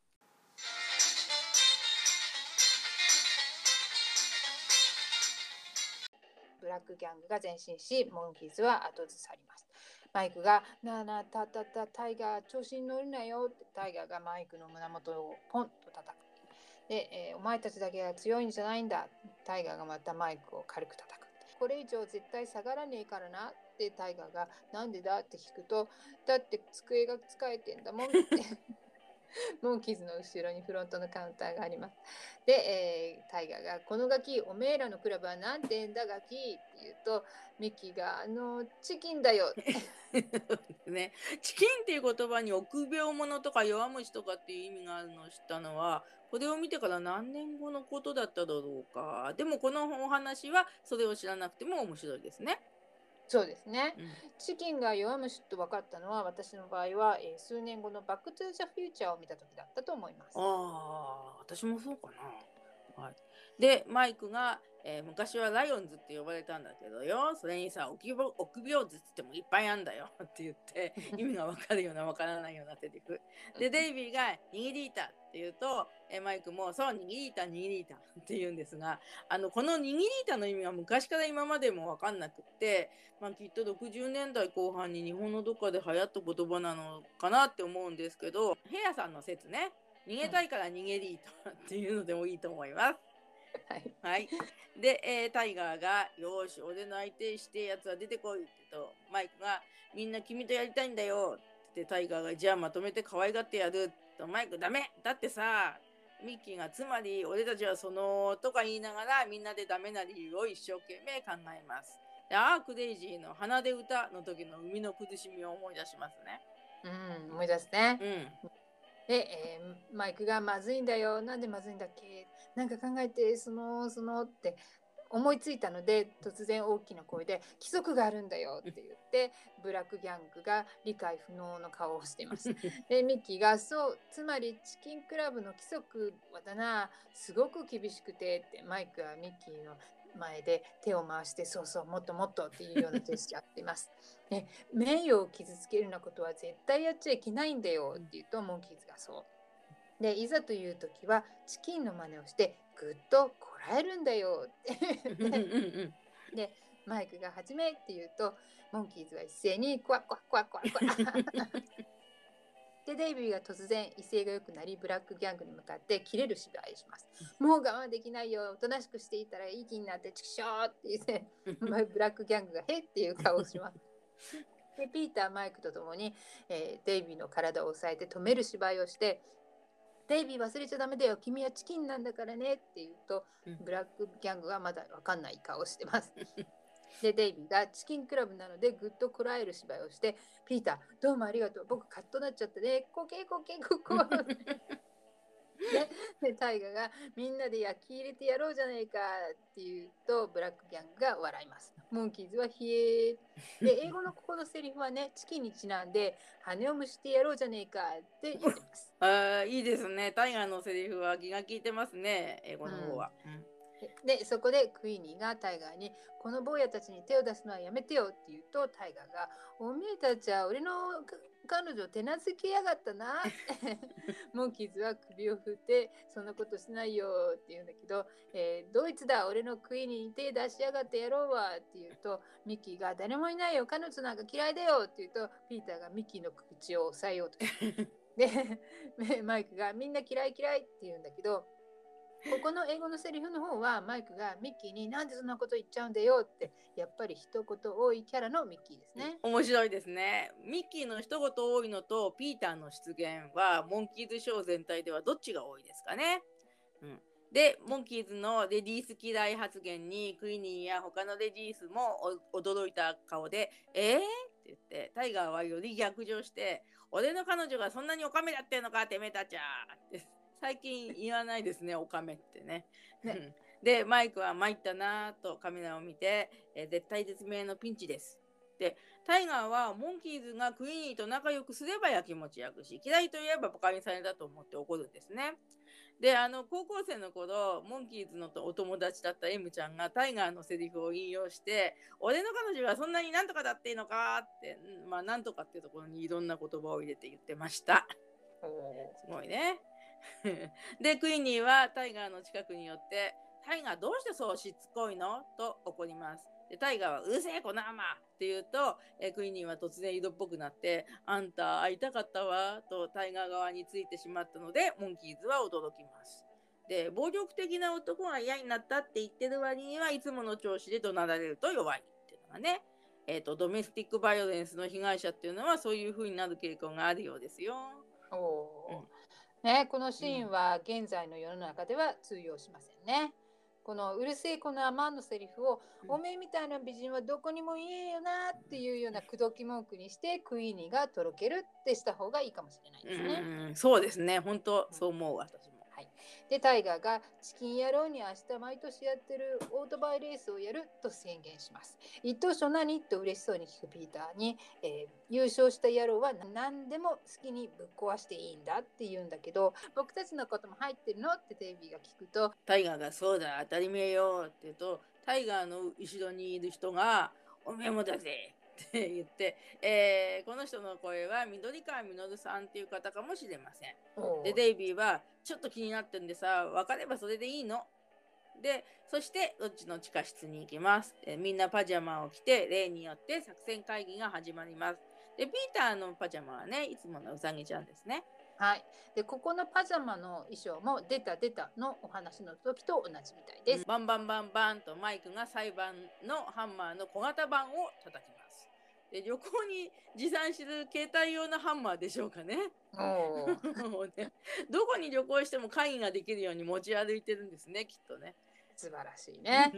ブラックギャングが前進しモンキーズは後ずさります。マイクが「なあなあたたたタイガー調子に乗るなよ」ってタイガーがマイクの胸元をポンと叩くで、えーお前たちだけが強いんじゃないんだタイガーがまたマイクを軽く叩くこれ以上絶対下がらねえからなってタイガーが「なんでだ?」って聞くと「だって机が使えてんだもん」ってモンキーズの後ろにフロントのカウンターがあります。で、えータイガーが「このガキおめえらのクラブは何て言うんだガキ」って言うとミッキーが「あのチキンだよ」
ね、チキンっていう言葉に臆病者とか弱虫とかっていう意味があるのを知ったのはこれを見てから何年後のことだっただろうかでもこのお話はそれを知らなくても面白いですね。
そうですね。
うん
チキンが弱虫と分かったのは私の場合は、えー数年後のバックトゥーザフューチャーを見た時だったと思います。
ああ、私もそうかな。はい、で、マイクが、えー昔はライオンズって呼ばれたんだけどよ、それにさ、臆病臆病図って言ってもいっぱいあんだよ って言って、意味がわかるようなわからないようなセリフ。で、デイビーが握り板って言うと、えーマイクもそう、握り板、握り板って言うんですが、あの、この握り板の意味は昔から今までもわかんなくって、まあ、きっと60年代後半に日本のどっかで流行った言葉なのかなって思うんですけど、ヘアさんの説ね、逃げたいから逃げりとっていうのでもいいと思います。
はい、
はい。で、えータイガーが、よーし、俺の相手してやつは出てこいって言うと、マイクが、みんな君とやりたいんだよって、タイガーが、じゃあまとめて可愛がってやると、マイク、ダメだってさ、ミッキーが、つまり、俺たちはその、とか言いながら、みんなでダメな理由を一生懸命考えます。でアークデイジーの花で歌の時の海の苦しみを思い出しますね。
うん、思い出すね。
うん。
で、えーマイクがまずいんだよ。なんでまずいんだっけ？なんか考えて、その、そのって思いついたので、突然大きな声で、規則があるんだよって言って、ブラックギャングが理解不能の顔をしています。で、ミッキーが、そう、つまりチキンクラブの規則はだな、すごく厳しくてって、マイクはミッキーの前で手を回して、そうそう、もっともっとっていうようなジェスチャーっています。ね、名誉を傷つけるようなことは絶対やっちゃいけないんだよって言うと、モンキーズがそう。で、いざという時はチキンの真似をしてぐっとこらえるんだよってで、マイクが始めって言うと、モンキーズは一斉にクワクワクワクワクワ。で、デイビーが突然威勢が良くなり、ブラックギャングに向かって切れる芝居をします。もう我慢できないよ、おとなしくしていたらいい気になってチキショーって言って、まあブラックギャングがへっていう顔をします。でピーター・マイクと共に、えーデイビーの体を押さえて止める芝居をしてデイビー忘れちゃダメだよ。君はチキンなんだからねって言うと
うん。
ブラックギャングはまだわかんない顔をしてます。でデイビーがチキンクラブなのでぐっとこらえる芝居をしてピーターどうもありがとう。僕カッとなっちゃってね。コケコケココでイガがみんなで焼き入れてやろうじゃないかって言うとブラックギャングが笑います。モンキーズは冷えで英語のここのセリフはねチキンにちなんで羽を蒸してやろうじゃねえかって言ってます。
あーいいですね。タイガーのセリフは気が利いてますね。英語の方は。
でそこでクイーニーがタイガーに「この坊やたちに手を出すのはやめてよ」って言うとタイガーが「おめえたちは俺の彼女を手なずけやがったな」モンキーズは首を振って「そんなことしないよ」って言うんだけど「えードイツだ俺のクイニーに手出しやがってやろうわ」って言うとミッキーが「誰もいないよ。彼女なんか嫌いだよ」って言うとピーターがミッキーの口を押さえようとで マイクが「みんな嫌い嫌い」って言うんだけど ここの英語のセリフの方はマイクがミッキーになんでそんなこと言っちゃうんだよってやっぱり一言多いキャラのミッキーですね。
面白いですね。ミッキーの一言多いのとピーターの出現はモンキーズショー全体ではどっちが多いですかね。うん、でモンキーズのレディース嫌い発言にクイニーや他のレディースも驚いた顔で「えー?」って言ってタイガーはより逆上して「俺の彼女がそんなにオカメだってんのかてめえたちゃ」って最近言わないですねオカメってね。
ね
うんでマイクは参ったなーとカメラを見て、えー絶対絶命のピンチです。でタイガーはモンキーズがクイーニーと仲良くすればやきもち焼くし嫌いといえばバカにされたと思って怒るんですね。であの高校生の頃モンキーズのお友達だった M ちゃんがタイガーのセリフを引用して「俺の彼女はそんなになんとかだっていいのか?」ってうんまあなんとかっていうところにいろんな言葉を入れて言ってました。すごいね。でクイーニーはタイガーの近くに寄って「タイガーどうしてそうしつこいの?」と怒ります。でタイガーは「うるせえこの甘!」って言うとえクイーニーは突然井戸っぽくなって「あんた会いたかったわ」とタイガー側についてしまったのでモンキーズは驚きます。で暴力的な男が嫌になったって言ってる割にはいつもの調子で怒鳴られると弱いっていうのがね、えー、とドメスティックバイオレンスの被害者っていうのはそういう風になる傾向があるようですよ。
おーね、このシーンは現在の世の中では通用しませんね。このうるせえこのアマンのセリフを、
うん。
おめえみたいな美人はどこにもいえよなっていうような口説き文句にしてクイーニーがとろけるってした方がいいかもしれないですね。
うんそうですね。本当そう思う私も。
でタイガーがチキン野郎に明日毎年やってるオートバイレースをやると宣言します。一等賞何？と嬉しそうに聞くピーターに、えー優勝した野郎は何でも好きにぶっ壊していいんだって言うんだけど僕たちのことも入ってるの？ってデイビが聞くと
タイガーが「そうだ当たり前よ」って言うとタイガーの後ろにいる人が「おめえもだぜ」って言って、えーこの人の声は緑川実さんっていう方かもしれません。でデイビーは「ちょっと気になってんでさ分かればそれでいいの」でそしてどっちの地下室に行きます。でみんなパジャマを着て例によって作戦会議が始まります。でピーターのパジャマはねいつものうさぎちゃんですね。
はい、でここのパジャマの衣装も「出た出た」のお話の時と同じみたいです。
バンバンバンバンとマイクが裁判のハンマーの小型版を叩きます。で旅行に持参する携帯用のハンマーでしょうかね。ねどこに旅行しても会議ができるように持ち歩いてるんですねきっとね。
素晴らしいね。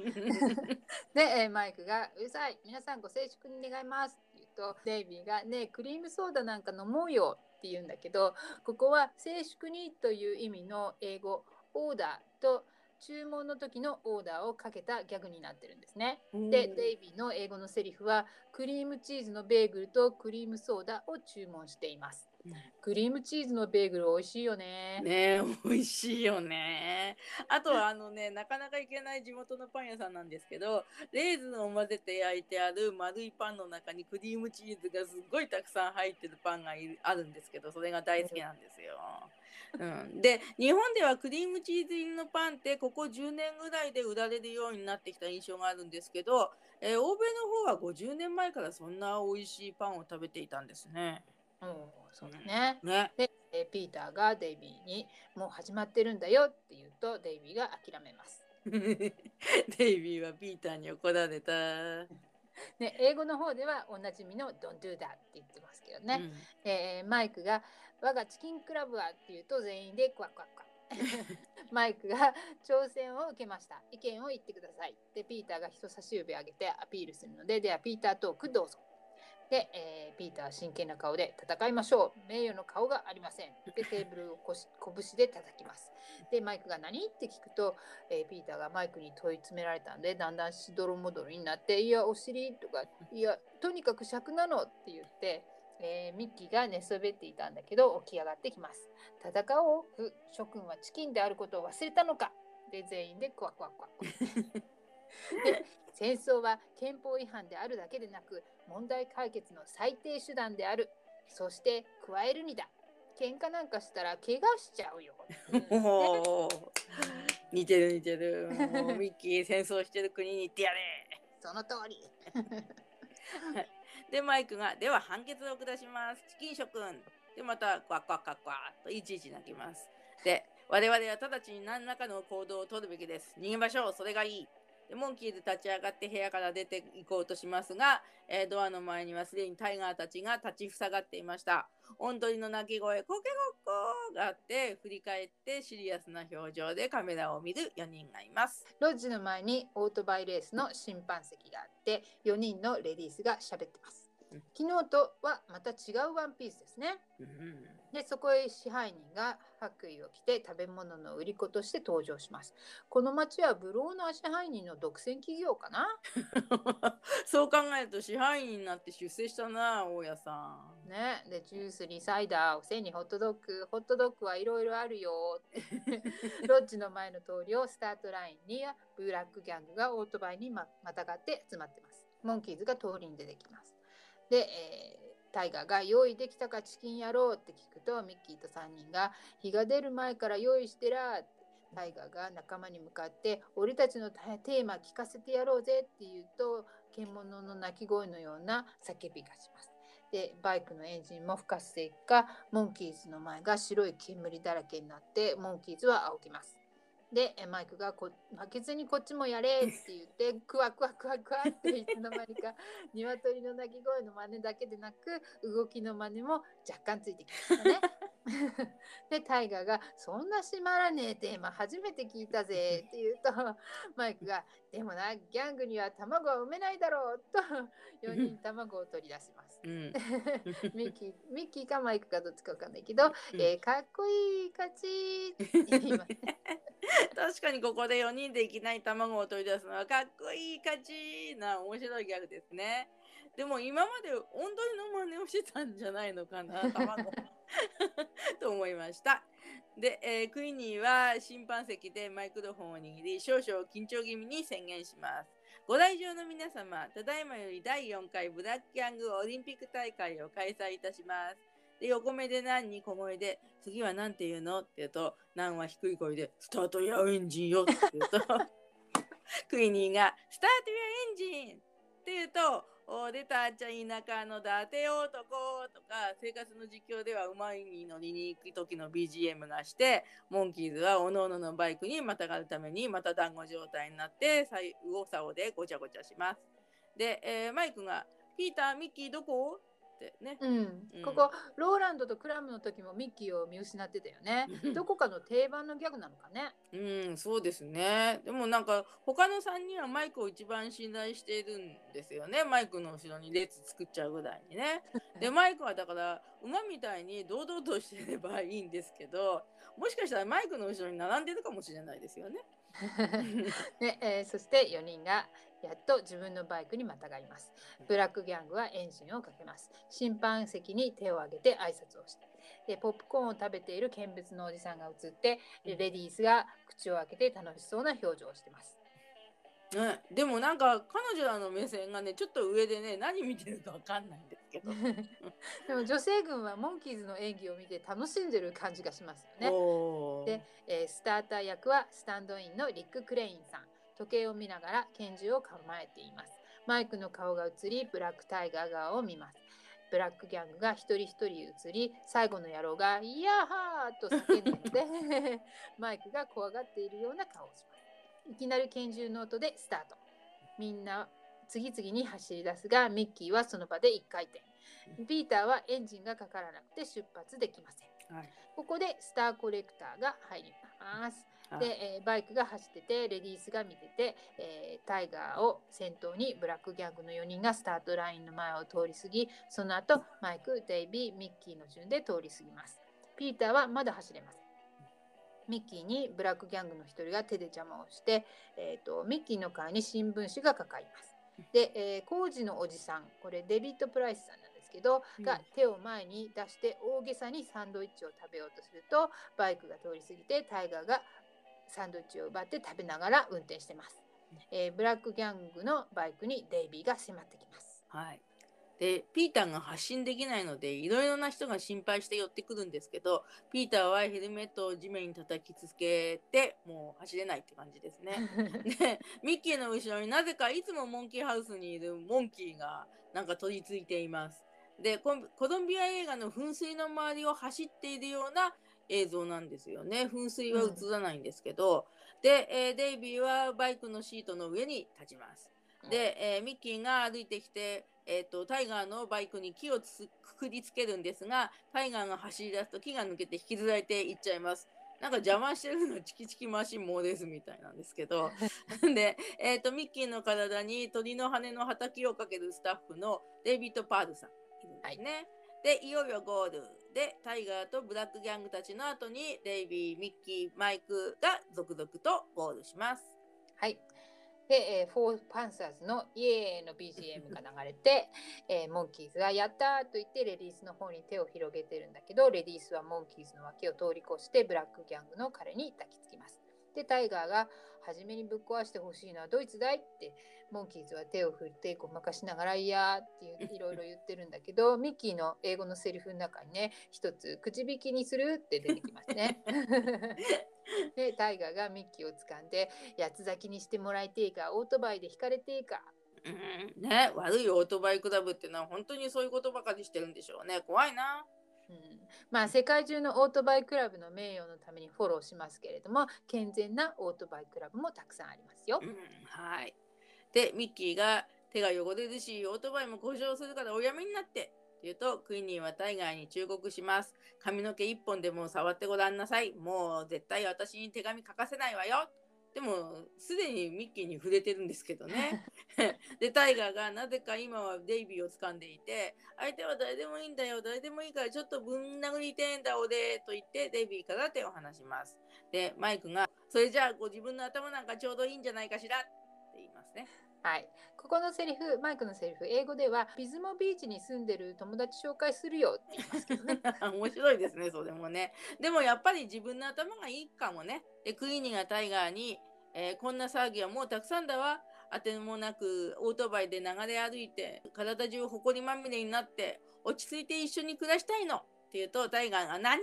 で、えーマイクが「うるさい皆さんご静粛に願います」って言うとデイビーが「ねえクリームソーダなんか飲もうよ」って言うんだけどここは「静粛に」という意味の英語「オーダー」と注文の時のオーダーをかけたギャグになってるんですね。でデイビーの英語のセリフは「クリームチーズのベーグルとクリームソーダ」を注文しています。クリームチーズのベーグル美味しいよね。
ね美味しいよね。あとはあのねなかなか行けない地元のパン屋さんなんですけどレーズンを混ぜて焼いてある丸いパンの中にクリームチーズがすっごいたくさん入ってるパンがいるあるんですけどそれが大好きなんですよ。うん、で日本ではクリームチーズ入りのパンってここ10年ぐらいで売られるようになってきた印象があるんですけど、えー欧米の方は50年前からそんな美味しいパンを食べていたんですね。
うん、そうだね。
ね。
で、えーピーターがデイビーに「もう始まってるんだよ」って言うとデイビーが諦めます。
デイビーはピーターに怒られた。
ね、英語の方ではおなじみの「Don't do that」って言ってますけどね、えーマイクが「我がチキンクラブは」って言うと全員でクワクワクワ。マイクが挑戦を受けました。意見を言ってください。でピーターが人差し指上げてアピールするのでではピータートークどうぞ。で、えーピーターは真剣な顔で戦いましょう。名誉の顔がありません。でテーブルをこし拳で叩きます。でマイクが何？って聞くと、えーピーターがマイクに問い詰められたんでだんだんしどろもどろになって「いやお尻」とか「いやとにかく尺なの」って言って、えーミッキーが寝そべっていたんだけど起き上がってきます。戦おう。ふ諸君はチキンであることを忘れたのか。で全員でクワクワクワ で戦争は憲法違反であるだけでなく問題解決の最低手段である。そして加えるにだ。喧嘩なんかしたら怪我しちゃうよ、う。
似てる似てる。ミッキー戦争してる国に行ってやれ。
その通り
でマイクが「では判決を下します。チキン諸君」でまたクワクワクワクワといちいち泣きます。で我々は直ちに何らかの行動を取るべきです。逃げましょう。それがいい。でモンキーズ立ち上がって部屋から出て行こうとしますが、えードアの前にはすでにタイガーたちが立ちふさがっていました。オンドリの鳴き声コケコッコーがあって振り返ってシリアスな表情でカメラを見る4人がいます。
ロッジの前にオートバイレースの審判席があって4人のレディースが喋ってます。昨日とはまた違うワンピースですね。
うん
でそこへ支配人が白衣を着て食べ物の売り子として登場します。この町はブローの支配人の独占企業かな？
そう考えると支配人になって出世したな大家さん。
ね、でジュースにサイダーおせんにホットドッグホットドッグはいろいろあるよ ロッジの前の通りをスタートラインにブラックギャングがオートバイにままたがって集まってますモンキーズが通りに出てきますで、えータイガーが用意できたかチキンやろうって聞くとミッキーと3人が日が出る前から用意してらってタイガーが仲間に向かって俺たちのテーマ聞かせてやろうぜって言うと獣の鳴き声のような叫びがします。でバイクのエンジンもふかしていくかモンキーズの前が白い煙だらけになってモンキーズは仰ぎます。でえマイクがこ負けずにこっちもやれって言って クワクワクワクワっていつの間にか鶏の鳴き声の真似だけでなく動きの真似も若干ついてきましたね。でタイガーが「そんな閉まらねえテーマ初めて聞いたぜ」って言うとマイクが「でもなギャングには卵は産めないだろう」と4人卵を取り出します。
うん
ミッキーミッキーかマイクかどっちかわかんないけど、
うん
えーかっこいい勝ちって言いますね。
確かにここで4人でいきなり卵を取り出すのはかっこいい勝ちな面白いギャグですね。でも今まで温度の真似をしてたんじゃないのかな 卵 と思いました。で、えークイニーは審判席でマイクロフォンを握り少々緊張気味に宣言します。ご来場の皆様、ただいまより第4回ブラックギャングオリンピック大会を開催いたします。で、横目でナンに小声で、次は何て言うのって言うと、ナンは低い声で、スタートやエンジンよって言うと、クイニーが、スタートやエンジンって言うと、お出たっちゃ田舎の伊達男とか、生活の実況では馬に乗りに行く時の BGM がして、モンキーズは各々ののバイクにまたがるためにまた団子状態になって、右往左往でごちゃごちゃします。で、えーマイクが、ピーター、ミッキーどこ？ってね。
うん
うん
ここローランドとクラムの時もミッキーを見失ってたよね。どこかの定番のギャグなのかね。
うん、そうですね。でもなんか他の3人はマイクを一番信頼しているんですよね。マイクの後ろに列作っちゃうぐらいにね。で、マイクはだから馬みたいに堂々としてればいいんですけど、もしかしたらマイクの後ろに並んでるかもしれないですよね。
ねえーそして4人がやっと自分のバイクにまたがります。ブラックギャングはエンジンをかけます。審判席に手を挙げて挨拶をして。でポップコーンを食べている見物のおじさんが映って、でレディースが口を開けて楽しそうな表情をしてます。
ね、でもなんか彼女らの目線がね、ちょっと上でね、何見てるかわかんないんですけど。
でも女性軍はモンキーズの演技を見て楽しんでる感じがしますよね。で、えースターター役はスタンドインのリック・クレインさん時計を見ながら拳銃を構えています。マイクの顔が映りブラックタイガー側を見ます。ブラックギャングが一人一人映り最後の野郎が「イヤッハー!」と叫んで マイクが怖がっているような顔をします。いきなり拳銃の音でスタート。みんな次々に走り出すがミッキーはその場で1回転。ピーターはエンジンがかからなくて出発できません。
はい。
ここでスターコレクターが入ります。
はい
で、えーバイクが走ってて、レディースが見てて、えータイガーを先頭にブラックギャングの4人がスタートラインの前を通り過ぎ、その後マイク、デイビー、ミッキーの順で通り過ぎます。ピーターはまだ走れません。ミッキーにブラックギャングの一人が手で邪魔をして、えー、とミッキーの顔に新聞紙がかかります。で、えー、工事のおじさん、これデビッド・プライスさんなんですけど、
うん
が手を前に出して大げさにサンドイッチを食べようとするとバイクが通り過ぎてタイガーがサンドイッチを奪って食べながら運転してます、えーブラックギャングのバイクにデイビーが迫ってきます
はい。で、ピーターが発信できないので、いろいろな人が心配して寄ってくるんですけど、ピーターはヘルメットを地面に叩きつけて、もう走れないって感じですね。で、ミッキーの後ろになぜかいつもモンキーハウスにいるモンキーがなんか取り付いています。で、コロンビア映画の噴水の周りを走っているような映像なんですよね。噴水は映らないんですけど、で、えーデイビーはバイクのシートの上に立ちます。で、えーミッキーが歩いてきて、えー、とタイガーのバイクに木をくくりつけるんですがタイガーが走り出すと木が抜けて引きずられていっちゃいます。なんか邪魔してるのチキチキマシン猛レースみたいなんですけど で、えーと、ミッキーの体に鳥の羽のはたきをかけるスタッフのデイビッド・パールさんいるんですね。はいで、いよいよゴールで、タイガーとブラックギャングたちの後に、デイビー、ミッキー、マイクが続々とゴールします。
はい。で、えー、フォーパンサーズのイエーの BGM が流れて、えー、モンキーズがやったと言ってレディースの方に手を広げてるんだけど、レディースはモンキーズの脇を通り越してブラックギャングの彼に抱きつきます。で、タイガーが初めにぶっ壊してほしいのはドイツだいってモンキーズは手を振ってごまかしながら「いや」っていろいろ言ってるんだけど ミッキーの英語のセリフの中にね一つ「口引きにする」って出てきますね。でタイガーがミッキーを掴んで「八つ咲きにしてもらいてえかオートバイで引かれてえか」
うんね悪いオートバイクラブっていうのは本当にそういうことばかりしてるんでしょうね怖いな。
うん、まあ世界中のオートバイクラブの名誉のためにフォローしますけれども健全なオートバイクラブもたくさんありますよ。
うん、はいで、ミッキーが手が汚れるし、オートバイも故障するからおやめになって。って言うと、クイニーはタイガーに忠告します。髪の毛一本でも触ってごらんなさい。もう絶対私に手紙書かせないわよ。でも、すでにミッキーに触れてるんですけどね。で、タイガーがなぜか今はデイビーを掴んでいて、相手は誰でもいいんだよ、誰でもいいからちょっとぶん殴りてんだ、俺、と言ってデイビーから手を離します。で、マイクが、それじゃあご自分の頭なんかちょうどいいんじゃないかしら言いますね。
はい。ここのセリフ、マイクのセリフ、英語では、ビズモビーチに住んでる友達紹介するよって言いますけどね。
面白いですね、それもね。でもやっぱり自分の頭がいいかもね。で、クイーニーがタイガーに、えー、こんな騒ぎはもうたくさんだわ。あてもなくオートバイで流れ歩いて体中埃まみれになって落ち着いて一緒に暮らしたいのって言うとタイガーが「何?」っ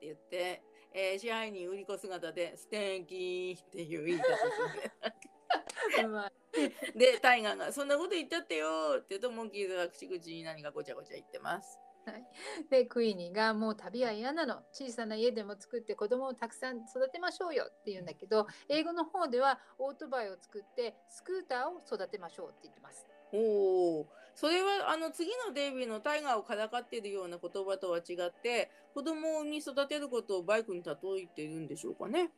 て言って、えー、支配人売り子姿で「素敵っていう言い方する ね。で、タイガーが、そんなこと言っちゃってよって言うと、モンキーズは口々に何かごちゃごちゃ言ってます。
はい、でクイーニーがもう旅は嫌なの小さな家でも作って子供をたくさん育てましょうよって言うんだけど英語の方ではオートバイを作ってスクーターを育てましょうって言ってます。
おおそれはあの次のデイビーのタイガーをからかっているような言葉とは違って子供を産み育てることをバイクに例えているんでしょうかね。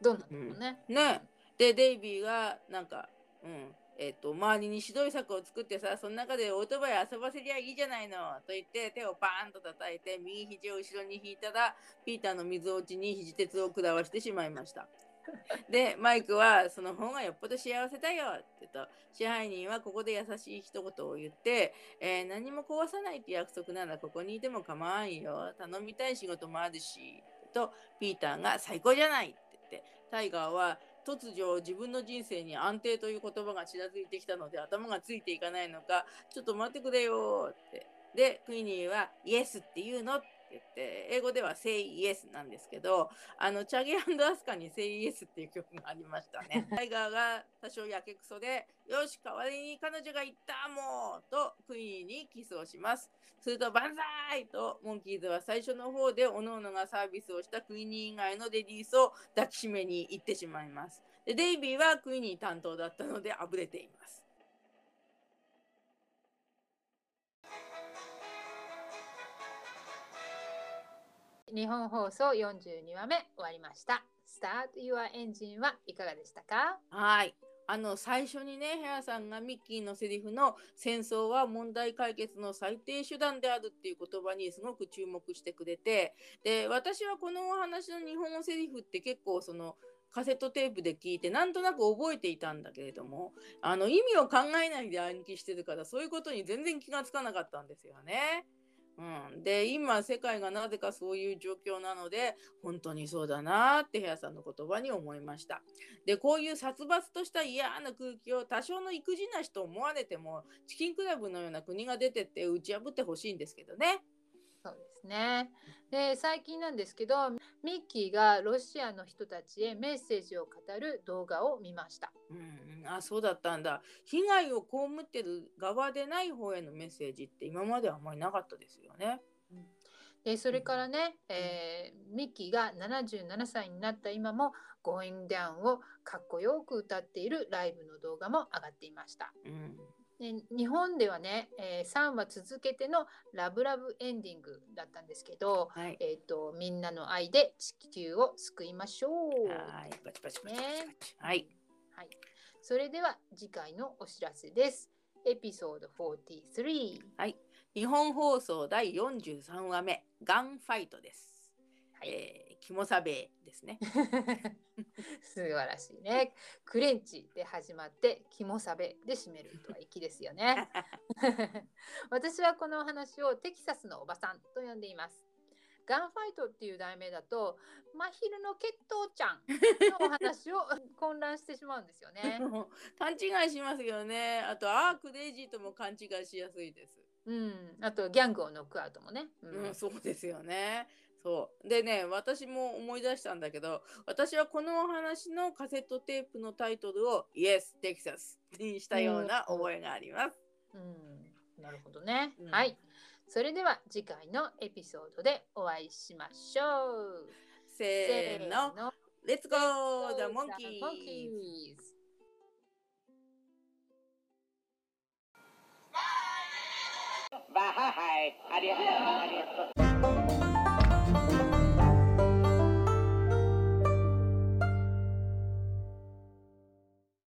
どうなんだろうね。
うん、ねでデイビーがなんかうん、えっ、ー、と、周りに指導策を作ってさ、その中でオートバイ遊ばせりゃいいじゃないの、と言って手をパーンと叩いて、右肘を後ろに引いたら、ピーターの水落ちに肘鉄を食らわしてしまいました。で、マイクは、その方がよっぽど幸せだよって言うと、支配人はここで優しい一言を言って、えー、何も壊さないって約束ならここにいても構わんよ。頼みたい仕事もあるし。と、ピーターが最高じゃないって言って、タイガーは突如自分の人生に安定という言葉がちらついてきたので頭がついていかないのか、ちょっと待ってくれよって。で、クイニーはイエスって言うのって言って、英語では Say Yes なんですけど、あの、チャゲアスカに Say Yes っていう曲がありましたね。タイガーが多少やけくそで、よし、代わりに彼女が言ったもんとクイーンにキスをします。すると、万歳と、モンキーズは最初の方で、各々がサービスをしたクイニー以外のレディースを抱きしめに行ってしまいます。でデイビーはクイニー担当だったので、あぶれています。
日本放送42話目終わりました。Start Your Engine はいかがでしたか？
はい。あの最初にねヘアさんがミッキーのセリフの「戦争は問題解決の最低手段である」っていう言葉にすごく注目してくれてで私はこのお話の日本語セリフって結構そのカセットテープで聞いてなんとなく覚えていたんだけれどもあの意味を考えないで暗記してるからそういうことに全然気がつかなかったんですよね。うん、で今世界がなぜかそういう状況なので本当にそうだなってヘアさんの言葉に思いました。でこういう殺伐とした嫌な空気を多少の育児なしと思われてもチキンクラブのような国が出てって打ち破ってほしいんですけどね。
そうですね。で最近なんですけどミッキーがロシアの人たちへメッセージを語る動画を見ました。
うん、あそうだったんだ。被害を被ってる側でない方へのメッセージって今まではあんまりなかったですよね。
でそれからね、えー、ミッキーが77歳になった今も「Going Down」をかっこよく歌っているライブの動画も上がっていました。
うん
ね日本ではね、えー、3話続けてのラブラブエンディングだったんですけど、
はい。
えっ、とみんなの愛で地球を救いましょう。
はい。パチパチパチパチパチ。はい。
はい。それでは次回のお知らせです。エピソード43。
日本放送第43話目、ガンファイトです。
はい
えー、キモサベですね。
素晴らしいね。クレンチで始まって、キモサベで締めるとは粋ですよね。私はこのお話をテキサスのおばさんと呼んでいます。ガンファイトっていう題名だと、真昼の血統ちゃんのお話を 混乱してしまうんですよね。
勘違いしますよね。あと、アークデイジーとも勘違いしやすいです。
うん、あとギャングをノックアウトもね。う
うん、そうですよね。そう。でね、私も思い出したんだけど、私はこのお話のカセットテープのタイトルを Yes, Texas にしたような覚えがあります。
うん、なるほどね。
うん
はい。それでは次回のエピソードでお会いしましょう。
せーの、
の
Let's go! The
The
Monkeys!
Monkeys
わは